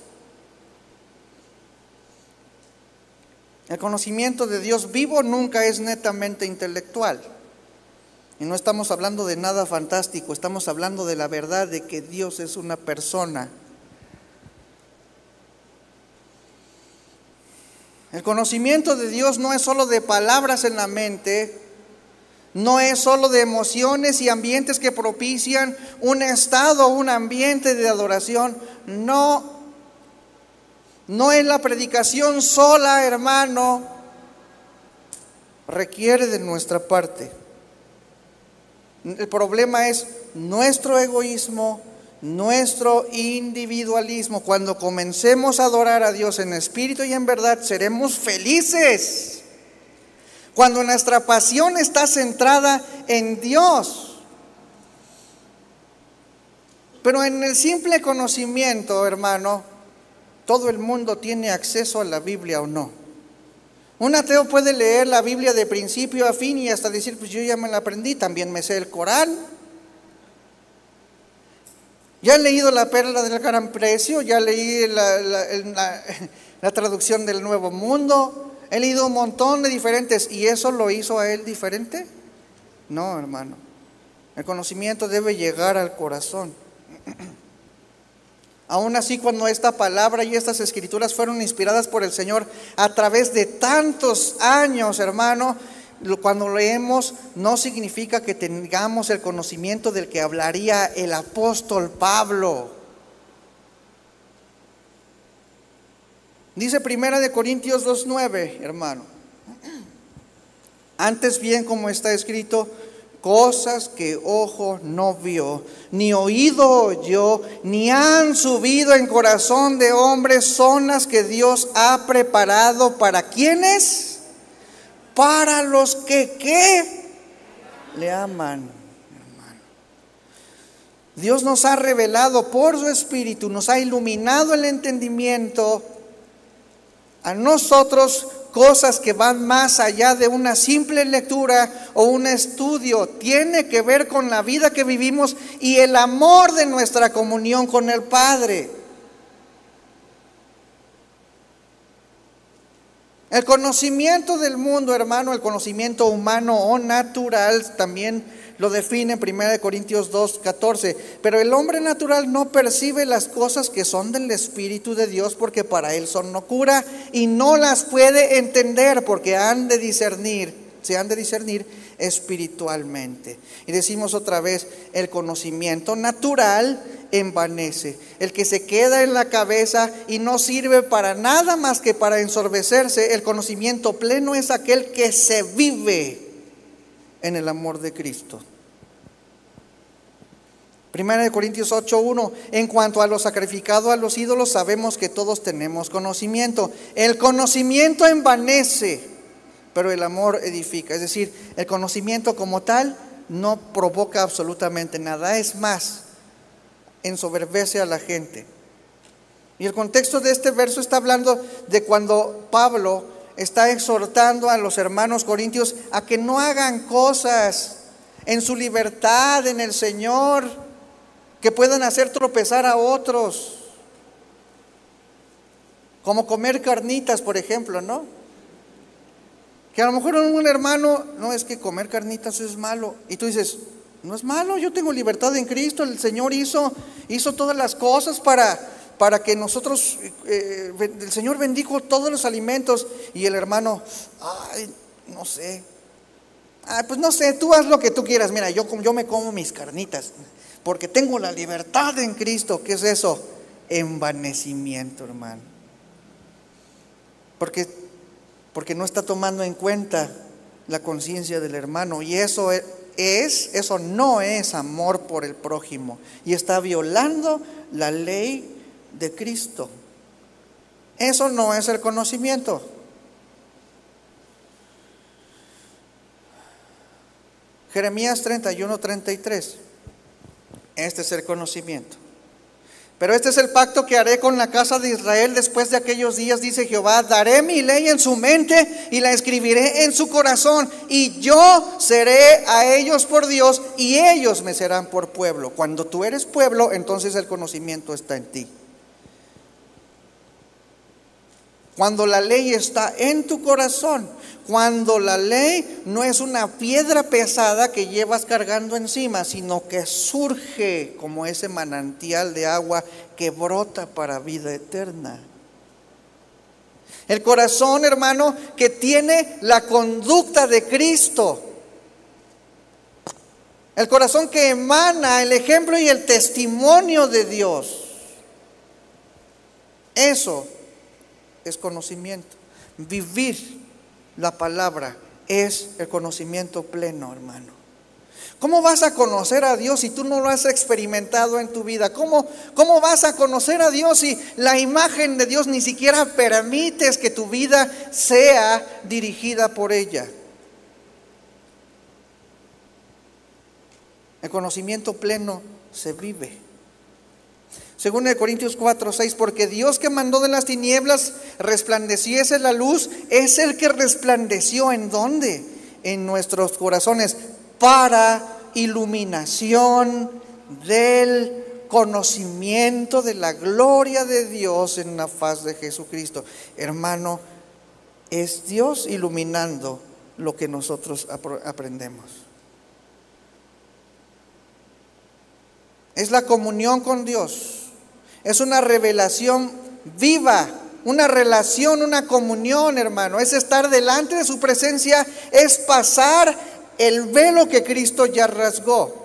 El conocimiento de Dios vivo nunca es netamente intelectual. Y no estamos hablando de nada fantástico, estamos hablando de la verdad de que Dios es una persona. El conocimiento de Dios no es solo de palabras en la mente, no es solo de emociones y ambientes que propician un estado, un ambiente de adoración. No, no es la predicación sola, hermano, requiere de nuestra parte. El problema es nuestro egoísmo, nuestro individualismo. Cuando comencemos a adorar a Dios en espíritu y en verdad, seremos felices. Cuando nuestra pasión está centrada en Dios. Pero en el simple conocimiento, hermano, todo el mundo tiene acceso a la Biblia o no. Un ateo puede leer la Biblia de principio a fin y hasta decir, pues yo ya me la aprendí, también me sé el Corán. Ya he leído la perla del gran precio, ya leí la, la traducción del Nuevo Mundo, he leído un montón de diferentes y eso lo hizo a él diferente. No, hermano. El conocimiento debe llegar al corazón. Aún así, cuando esta palabra y estas escrituras fueron inspiradas por el Señor a través de tantos años, hermano, cuando leemos no significa que tengamos el conocimiento del que hablaría el apóstol Pablo. Dice Primera de Corintios 2:9, hermano. Antes bien, como está escrito, cosas que ojo no vio, ni oído oyó, ni han subido en corazón de hombres, son las que Dios ha preparado para quienes, para los que ¿qué? le aman. Dios nos ha revelado por su Espíritu, nos ha iluminado el entendimiento a nosotros cosas que van más allá de una simple lectura o un estudio. Tiene que ver con la vida que vivimos y el amor de nuestra comunión con el Padre. El conocimiento del mundo, hermano, el conocimiento humano o natural también lo define en 1 Corintios 2, 14. Pero el hombre natural no percibe las cosas que son del Espíritu de Dios porque para él son locura y no las puede entender porque han de discernir, se han de discernir espiritualmente. Y decimos otra vez, el conocimiento natural envanece. El que se queda en la cabeza y no sirve para nada más que para ensorbecerse, el conocimiento pleno es aquel que se vive en el amor de Cristo. Primera de Corintios 8:1, en cuanto a lo sacrificado a los ídolos, sabemos que todos tenemos conocimiento. El conocimiento envanece, pero el amor edifica. Es decir, el conocimiento como tal no provoca absolutamente nada. Es más, ensoberbece a la gente. Y el contexto de este verso está hablando de cuando Pablo está exhortando a los hermanos corintios a que no hagan cosas en su libertad en el Señor que puedan hacer tropezar a otros. Como comer carnitas, por ejemplo, ¿no? Que a lo mejor un hermano, no es que comer carnitas es malo. Y tú dices, no es malo, yo tengo libertad en Cristo, el Señor hizo, hizo todas las cosas para, para que nosotros, eh, el Señor bendijo todos los alimentos y el hermano, ay, no sé, ah, pues no sé, tú haz lo que tú quieras, mira, yo, yo me como mis carnitas, porque tengo la libertad en Cristo, ¿qué es eso? Envanecimiento, hermano. Porque, porque no está tomando en cuenta la conciencia del hermano y eso es, eso no es amor por el prójimo y está violando la ley de Cristo. Eso no es el conocimiento. Jeremías 31, 33. Este es el conocimiento. Pero este es el pacto que haré con la casa de Israel después de aquellos días, dice Jehová. Daré mi ley en su mente y la escribiré en su corazón. Y yo seré a ellos por Dios y ellos me serán por pueblo. Cuando tú eres pueblo, entonces el conocimiento está en ti. Cuando la ley está en tu corazón, cuando la ley no es una piedra pesada que llevas cargando encima, sino que surge como ese manantial de agua que brota para vida eterna. El corazón, hermano, que tiene la conducta de Cristo. El corazón que emana el ejemplo y el testimonio de Dios. Eso es conocimiento. Vivir la palabra es el conocimiento pleno, hermano. ¿Cómo vas a conocer a Dios si tú no lo has experimentado en tu vida? ¿Cómo, ¿Cómo vas a conocer a Dios si la imagen de Dios ni siquiera permites que tu vida sea dirigida por ella? El conocimiento pleno se vive. Según Corintios 4, 6, porque Dios que mandó de las tinieblas resplandeciese la luz, es el que resplandeció en dónde? En nuestros corazones, para iluminación del conocimiento de la gloria de Dios en la faz de Jesucristo. Hermano, es Dios iluminando lo que nosotros aprendemos. Es la comunión con Dios es una revelación viva, una relación, una comunión, hermano. Es estar delante de su presencia, es pasar el velo que Cristo ya rasgó.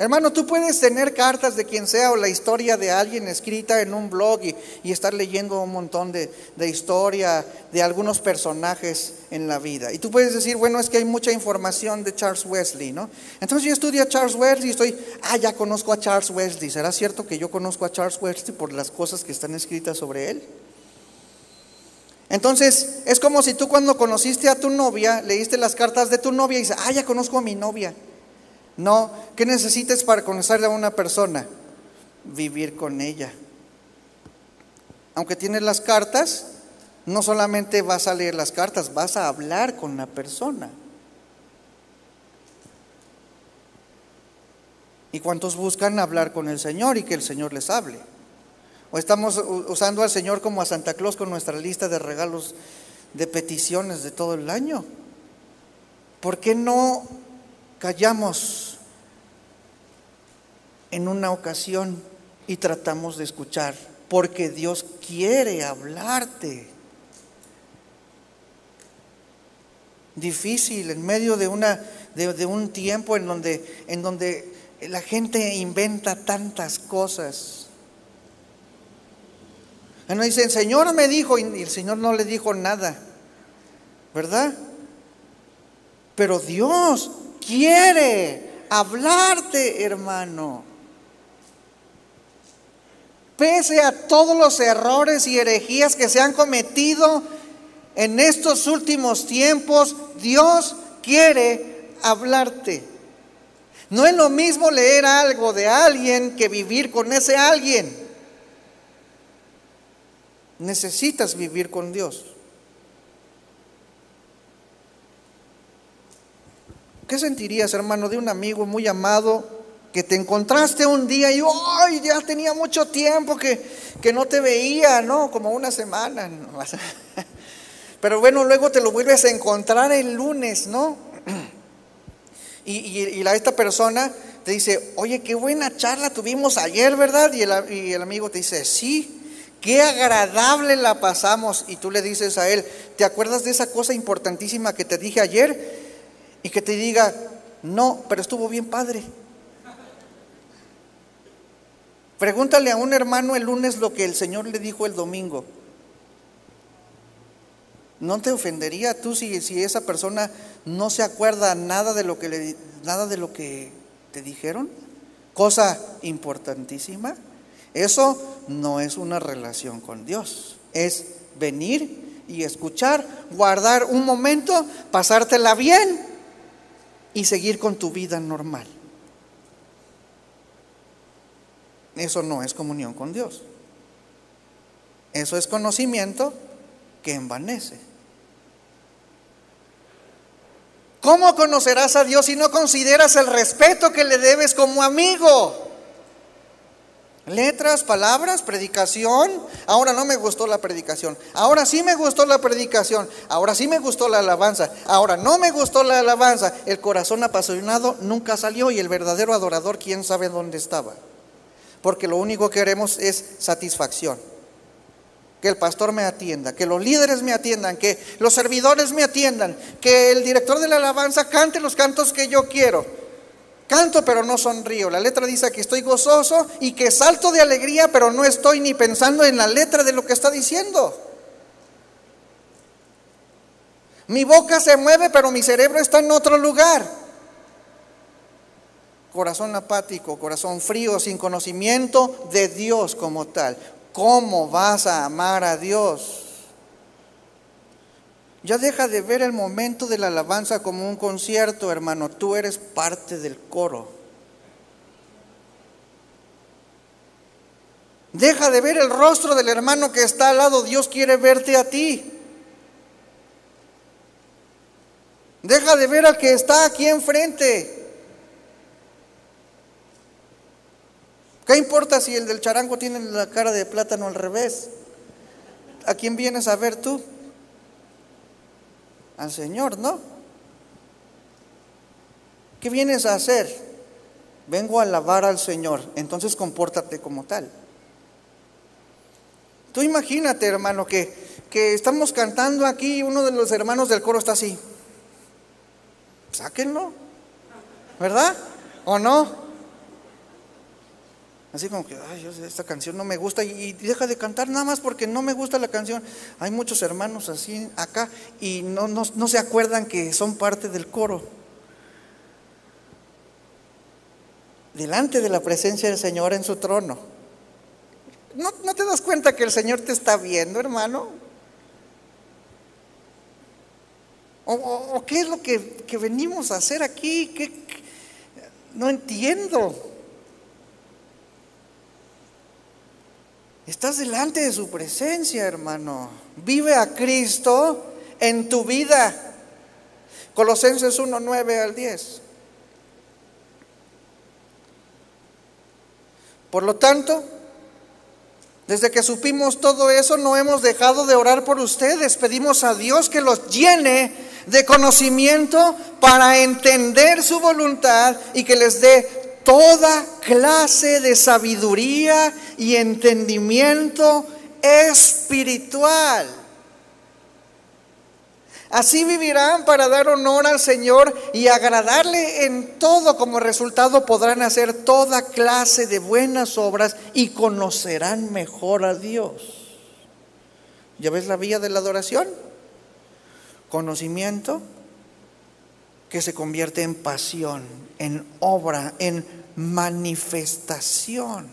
Hermano, tú puedes tener cartas de quien sea o la historia de alguien escrita en un blog y, estar leyendo un montón de, de, historia de algunos personajes en la vida. Y tú puedes decir, bueno, es que hay mucha información de Charles Wesley, ¿no? Entonces yo estudio a Charles Wesley y estoy, ah, ya conozco a Charles Wesley. ¿Será cierto que yo conozco a Charles Wesley por las cosas que están escritas sobre él? Entonces, es como si tú cuando conociste a tu novia, leíste las cartas de tu novia y dices, ah, ya conozco a mi novia. No, ¿qué necesitas para conocer a una persona? Vivir con ella. Aunque tienes las cartas, no solamente vas a leer las cartas, vas a hablar con la persona. ¿Y cuántos buscan hablar con el Señor y que el Señor les hable? ¿O estamos usando al Señor como a Santa Claus con nuestra lista de regalos de peticiones de todo el año? ¿Por qué no callamos en una ocasión y tratamos de escuchar, porque Dios quiere hablarte. Difícil en medio de, una, de, un tiempo en donde, en donde la gente inventa tantas cosas. Uno dice, el Señor me dijo, y el Señor no le dijo nada, ¿verdad? Pero Dios quiere hablarte, hermano. Pese a todos los errores y herejías que se han cometido en estos últimos tiempos, Dios quiere hablarte. No es lo mismo leer algo de alguien que vivir con ese alguien. Necesitas vivir con Dios. ¿Qué sentirías, hermano, de un amigo muy amado que te encontraste un día y ¡ay! ya tenía mucho tiempo que, que no te veía, ¿no? Como una semana. Pero bueno, luego te lo vuelves a encontrar el lunes, ¿no? Y, y, la, esta persona te dice, oye, qué buena charla tuvimos ayer, ¿verdad? Y el, y el amigo te dice, sí, qué agradable la pasamos. Y tú le dices a él, ¿te acuerdas de esa cosa importantísima que te dije ayer? Y que te diga, no, pero estuvo bien padre. Pregúntale a un hermano el lunes lo que el Señor le dijo el domingo. ¿No te ofendería tú si, esa persona no se acuerda nada de lo que le, nada de lo que te dijeron? Cosa importantísima. Eso no es una relación con Dios. Es venir y escuchar, guardar un momento, pasártela bien y seguir con tu vida normal. Eso no es comunión con Dios. Eso es conocimiento que envanece. ¿Cómo conocerás a Dios si no consideras el respeto que le debes como amigo? Letras, palabras, predicación. Ahora no me gustó la predicación. Ahora sí me gustó la predicación. Ahora sí me gustó la alabanza. Ahora no me gustó la alabanza. El corazón apasionado nunca salió y el verdadero adorador, quién sabe dónde estaba. Porque lo único que queremos es satisfacción. Que el pastor me atienda, que los líderes me atiendan, que los servidores me atiendan, que el director de la alabanza cante los cantos que yo quiero. Canto pero no sonrío. La letra dice que estoy gozoso y que salto de alegría, pero no estoy ni pensando en la letra de lo que está diciendo. Mi boca se mueve, pero mi cerebro está en otro lugar. Corazón apático, corazón frío, sin conocimiento de Dios como tal. ¿Cómo vas a amar a Dios? Ya deja de ver el momento de la alabanza como un concierto, hermano. Tú eres parte del coro. Deja de ver el rostro del hermano que está al lado. Dios quiere verte a ti. Deja de ver al que está aquí enfrente. ¿Qué importa si el del charango tiene la cara de plátano al revés? ¿A quién vienes a ver tú? Al Señor, ¿no? ¿Qué vienes a hacer? Vengo a alabar al Señor, entonces compórtate como tal. Tú imagínate, hermano, que, que estamos cantando aquí y uno de los hermanos del coro está así. Sáquenlo, ¿verdad? ¿O no? Así como que, ay, esta canción no me gusta y, deja de cantar nada más porque no me gusta la canción. Hay muchos hermanos así acá y no, no, se acuerdan que son parte del coro. Delante de la presencia del Señor en su trono. ¿No, te das cuenta que el Señor te está viendo, hermano? ¿O, qué es lo que, venimos a hacer aquí? No entiendo. Estás delante de su presencia, hermano. Vive a Cristo en tu vida. Colosenses 1, 9 al 10. Por lo tanto, desde que supimos todo eso, no hemos dejado de orar por ustedes. Pedimos a Dios que los llene de conocimiento para entender su voluntad y que les dé toda clase de sabiduría y entendimiento espiritual. Así vivirán para dar honor al Señor y agradarle en todo. Como resultado podrán hacer toda clase de buenas obras y conocerán mejor a Dios. ¿Ya ves la vía de la adoración? Conocimiento que se convierte en pasión, en obra, en manifestación.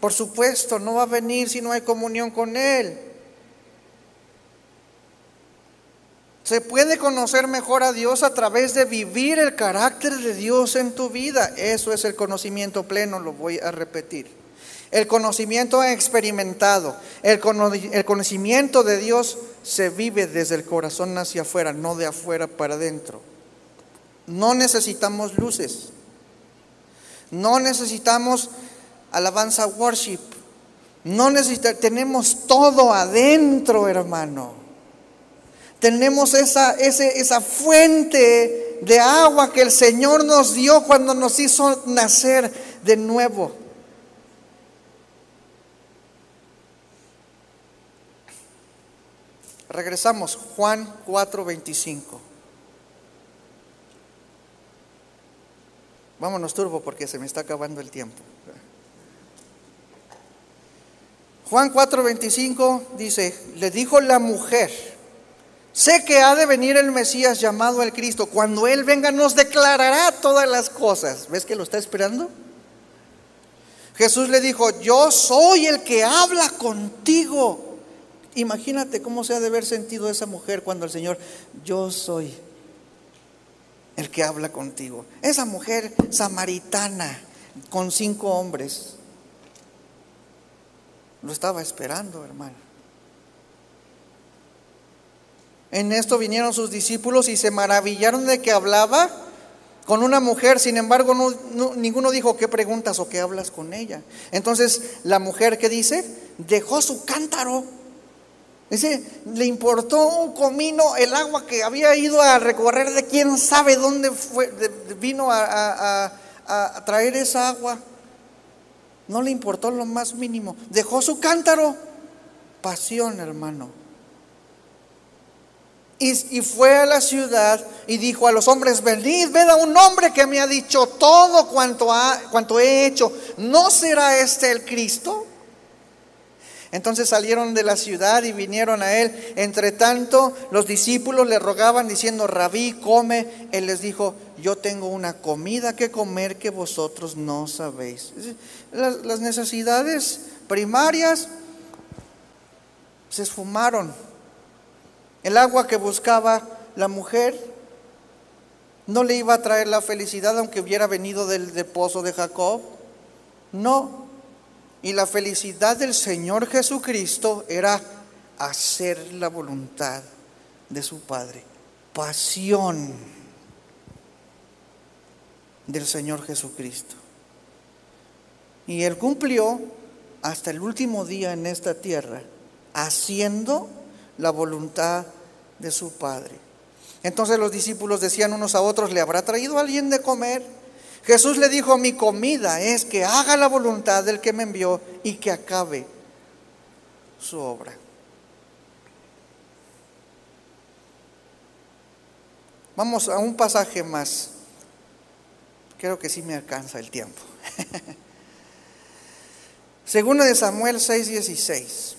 Por supuesto, no va a venir si no hay comunión con Él. Se puede conocer mejor a Dios a través de vivir el carácter de Dios en tu vida. Eso es el conocimiento pleno, lo voy a repetir. El conocimiento experimentado, el, conocimiento de Dios se vive desde el corazón hacia afuera, no de afuera para adentro. No necesitamos luces. No necesitamos alabanza worship. No necesitamos, tenemos todo adentro, hermano. Tenemos esa, esa fuente de agua que el Señor nos dio cuando nos hizo nacer de nuevo. Regresamos, Juan 4:25. Vámonos turbo porque se me está acabando el tiempo. Juan 4:25 dice, le dijo la mujer, sé que ha de venir el Mesías llamado el Cristo, cuando Él venga nos declarará todas las cosas. ¿Ves que lo está esperando? Jesús le dijo, yo soy el que habla contigo. Imagínate cómo se ha de haber sentido esa mujer cuando el Señor, yo soy el que habla contigo. Esa mujer samaritana con cinco hombres lo estaba esperando, hermano. En esto vinieron sus discípulos y se maravillaron de que hablaba con una mujer, sin embargo, ninguno dijo qué preguntas o qué hablas con ella. Entonces, la mujer que dice, dejó su cántaro. Dice, le importó un comino el agua que había ido a recorrer de quién sabe dónde vino a, a traer esa agua. No le importó lo más mínimo. Dejó su cántaro. Pasión, hermano. Y, fue a la ciudad y dijo a los hombres, venid, ved a un hombre que me ha dicho todo cuanto, ha, cuanto he hecho. ¿No será este el Cristo? Entonces salieron de la ciudad y vinieron a él. Entre tanto, los discípulos le rogaban diciendo, rabí, come. Él les dijo, yo tengo una comida que comer que vosotros no sabéis. Las, necesidades primarias se esfumaron el agua que buscaba la mujer no le iba a traer la felicidad aunque hubiera venido del, pozo de Jacob. No. Y la felicidad del Señor Jesucristo era hacer la voluntad de su Padre. Pasión del Señor Jesucristo. Y Él cumplió hasta el último día en esta tierra, haciendo la voluntad de su Padre. Entonces los discípulos decían unos a otros, ¿le habrá traído alguien de comer? Jesús le dijo, mi comida es que haga la voluntad del que me envió y que acabe su obra. Vamos a un pasaje más. Creo que sí me alcanza el tiempo. Segundo de Samuel 6:16.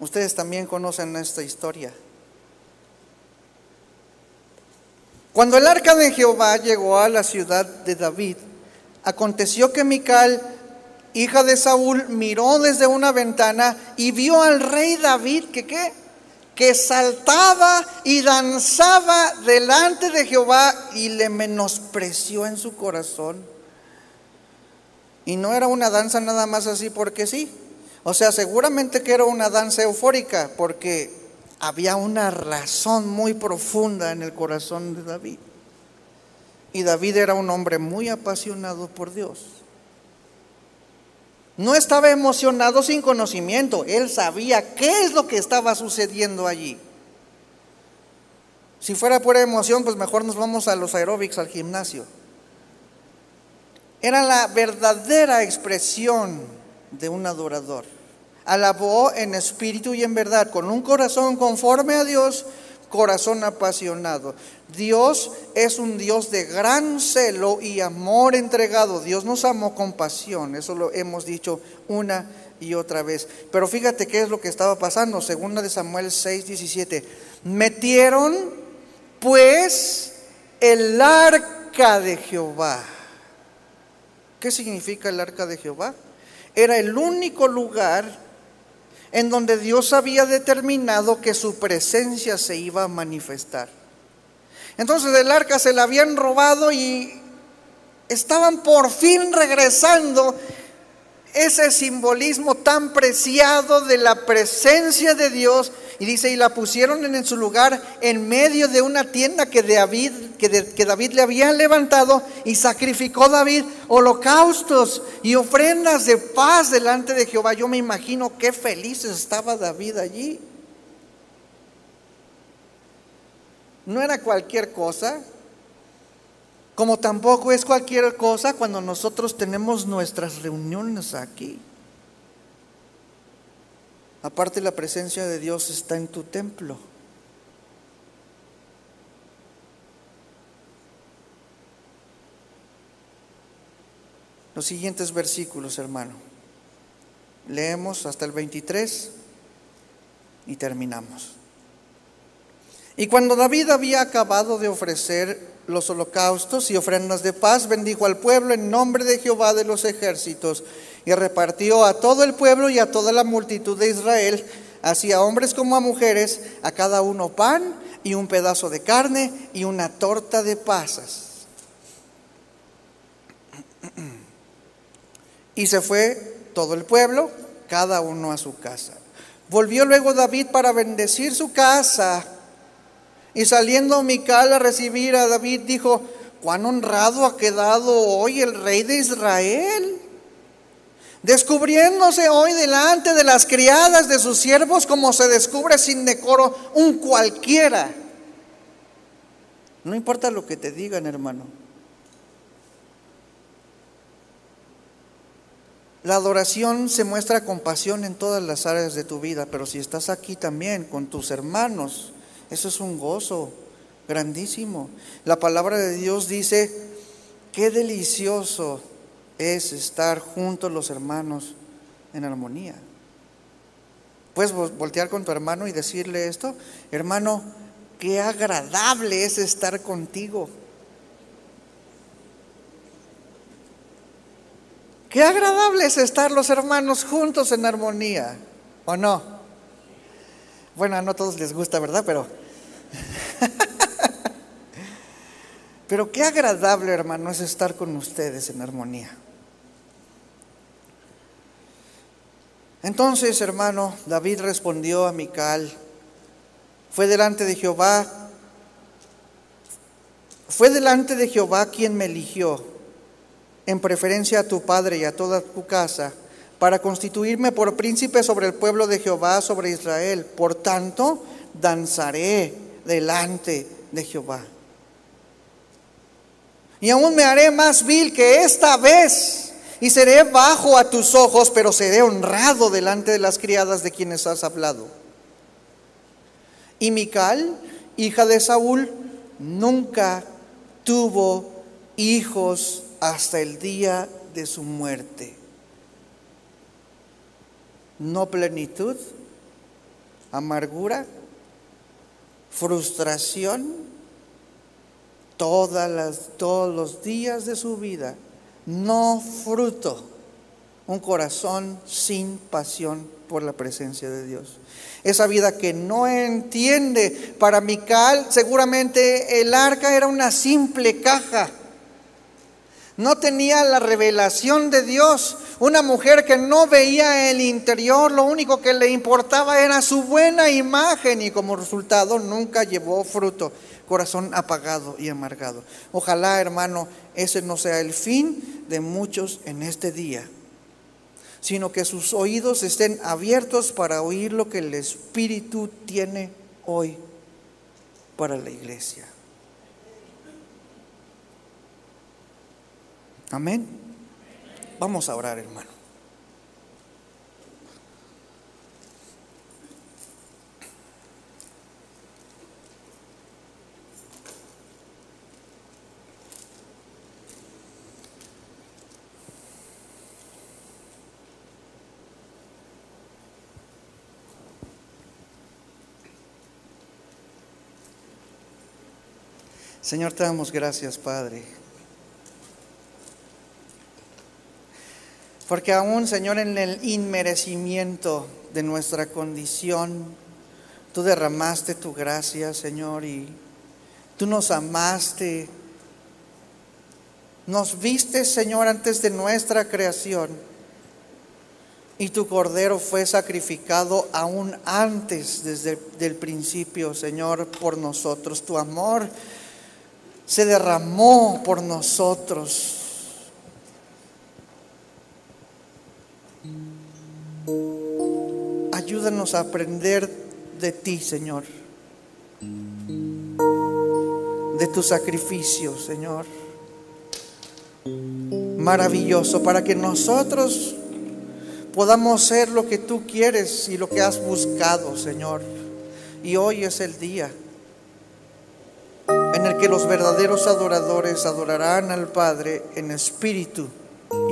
Ustedes también conocen esta historia. Cuando el arca de Jehová llegó a la ciudad de David, aconteció que Mical, hija de Saúl, miró desde una ventana y vio al rey David que qué? Que saltaba y danzaba delante de Jehová y le menospreció en su corazón. Y no era una danza nada más así porque sí. O sea, seguramente que era una danza eufórica porque había una razón muy profunda en el corazón de David. Y David era un hombre muy apasionado por Dios. No estaba emocionado sin conocimiento, él sabía qué es lo que estaba sucediendo allí. Si fuera pura emoción, pues mejor nos vamos a los aeróbics, al gimnasio. Era la verdadera expresión de un adorador. Alabó en espíritu y en verdad, con un corazón conforme a Dios, corazón apasionado. Dios es un Dios de gran celo y amor entregado. Dios nos amó con pasión, eso lo hemos dicho una y otra vez. Pero fíjate qué es lo que estaba pasando, segunda de Samuel 6, 17. Metieron pues el arca de Jehová. ¿Qué significa el arca de Jehová? Era el único lugar en donde Dios había determinado que su presencia se iba a manifestar. Entonces el arca se la habían robado y estaban por fin regresando ese simbolismo tan preciado de la presencia de Dios. Y dice, y la pusieron en su lugar en medio de una tienda que David, que, que David le había levantado y sacrificó David holocaustos y ofrendas de paz delante de Jehová. Yo me imagino qué feliz estaba David allí. No era cualquier cosa, como tampoco es cualquier cosa cuando nosotros tenemos nuestras reuniones aquí. Aparte la presencia de Dios está en tu templo. Los siguientes versículos, hermano. Leemos hasta el 23 y terminamos. Y cuando David había acabado de ofrecer los holocaustos y ofrendas de paz, bendijo al pueblo en nombre de Jehová de los ejércitos y repartió a todo el pueblo y a toda la multitud de Israel, así a hombres como a mujeres, a cada uno pan y un pedazo de carne y una torta de pasas. Y se fue todo el pueblo, cada uno a su casa. Volvió luego David para bendecir su casa Y saliendo Mical a recibir a David, dijo, cuán honrado ha quedado hoy el rey de Israel, descubriéndose hoy delante de las criadas de sus siervos como se descubre sin decoro un cualquiera. No importa lo que te digan, hermano. La adoración se muestra con pasión en todas las áreas de tu vida, pero si estás aquí también con tus hermanos, eso es un gozo grandísimo. La palabra de Dios dice, qué delicioso es estar juntos los hermanos en armonía. Puedes voltear con tu hermano y decirle esto, hermano, qué agradable es estar contigo. Qué agradable es estar los hermanos juntos en armonía, ¿o no? Bueno, a no todos les gusta, ¿verdad? Pero... Pero qué agradable, hermano, es estar con ustedes en armonía. Entonces, hermano, David respondió a Mical, fue delante de Jehová, fue delante de Jehová quien me eligió en preferencia a tu padre y a toda tu casa, para constituirme por príncipe sobre el pueblo de Jehová, sobre Israel. Por tanto, danzaré delante de Jehová. Y aún me haré más vil que esta vez, y seré bajo a tus ojos, pero seré honrado delante de las criadas de quienes has hablado. Y Mical, hija de Saúl, nunca tuvo hijos hasta el día de su muerte. No plenitud, amargura, frustración, todas las, todos los días de su vida, no fruto, un corazón sin pasión por la presencia de Dios. Esa vida que no entiende, para Mical seguramente el arca era una simple caja no tenía la revelación de Dios. Una mujer que no veía el interior, lo único que le importaba era su buena imagen y como resultado nunca llevó fruto. Corazón apagado y amargado. Ojalá, hermano, ese no sea el fin de muchos en este día, sino que sus oídos estén abiertos para oír lo que el Espíritu tiene hoy para la iglesia. Amén. Vamos a orar, hermano. Señor, te damos gracias, Padre Porque aún, Señor, en el inmerecimiento de nuestra condición, tú derramaste tu gracia, Señor, y tú nos amaste. Nos viste, Señor, antes de nuestra creación. Y tu cordero fue sacrificado aún antes, desde el principio, Señor, por nosotros. Tu amor se derramó por nosotros. Ayúdanos a aprender de ti, Señor. De tu sacrificio, Señor. Maravilloso, para que nosotros podamos ser lo que tú quieres y lo que has buscado, Señor. Y hoy es el día que los verdaderos adoradores adorarán al Padre en espíritu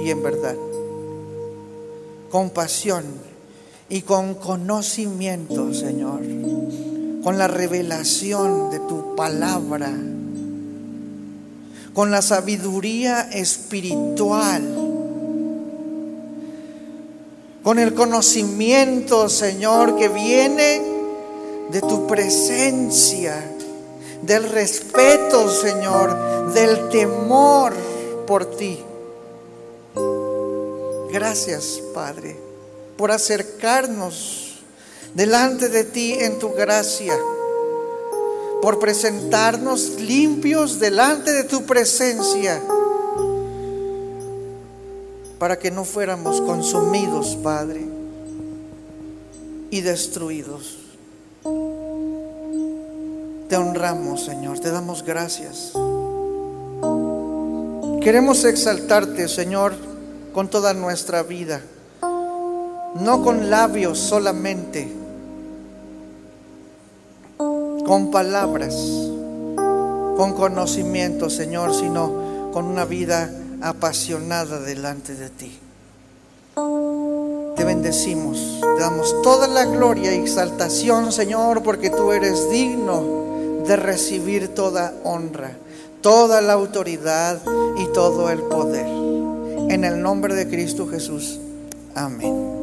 y en verdad, con pasión y con conocimiento, Señor, con la revelación de tu palabra, con la sabiduría espiritual, con el conocimiento, Señor, que viene de tu presencia, del respeto, Señor, del temor por ti. Gracias, Padre por acercarnos delante de ti en tu gracia, por presentarnos limpios delante de tu presencia para que no fuéramos consumidos, Padre, y destruidos. Te honramos, Señor, te damos gracias. Queremos exaltarte, Señor, con toda nuestra vida, no con labios solamente, con palabras, con conocimiento, Señor, sino con una vida apasionada delante de ti. Te bendecimos, te damos toda la gloria y exaltación, Señor, porque tú eres digno de recibir toda honra, toda la autoridad y todo el poder. En el nombre de Cristo Jesús. Amén.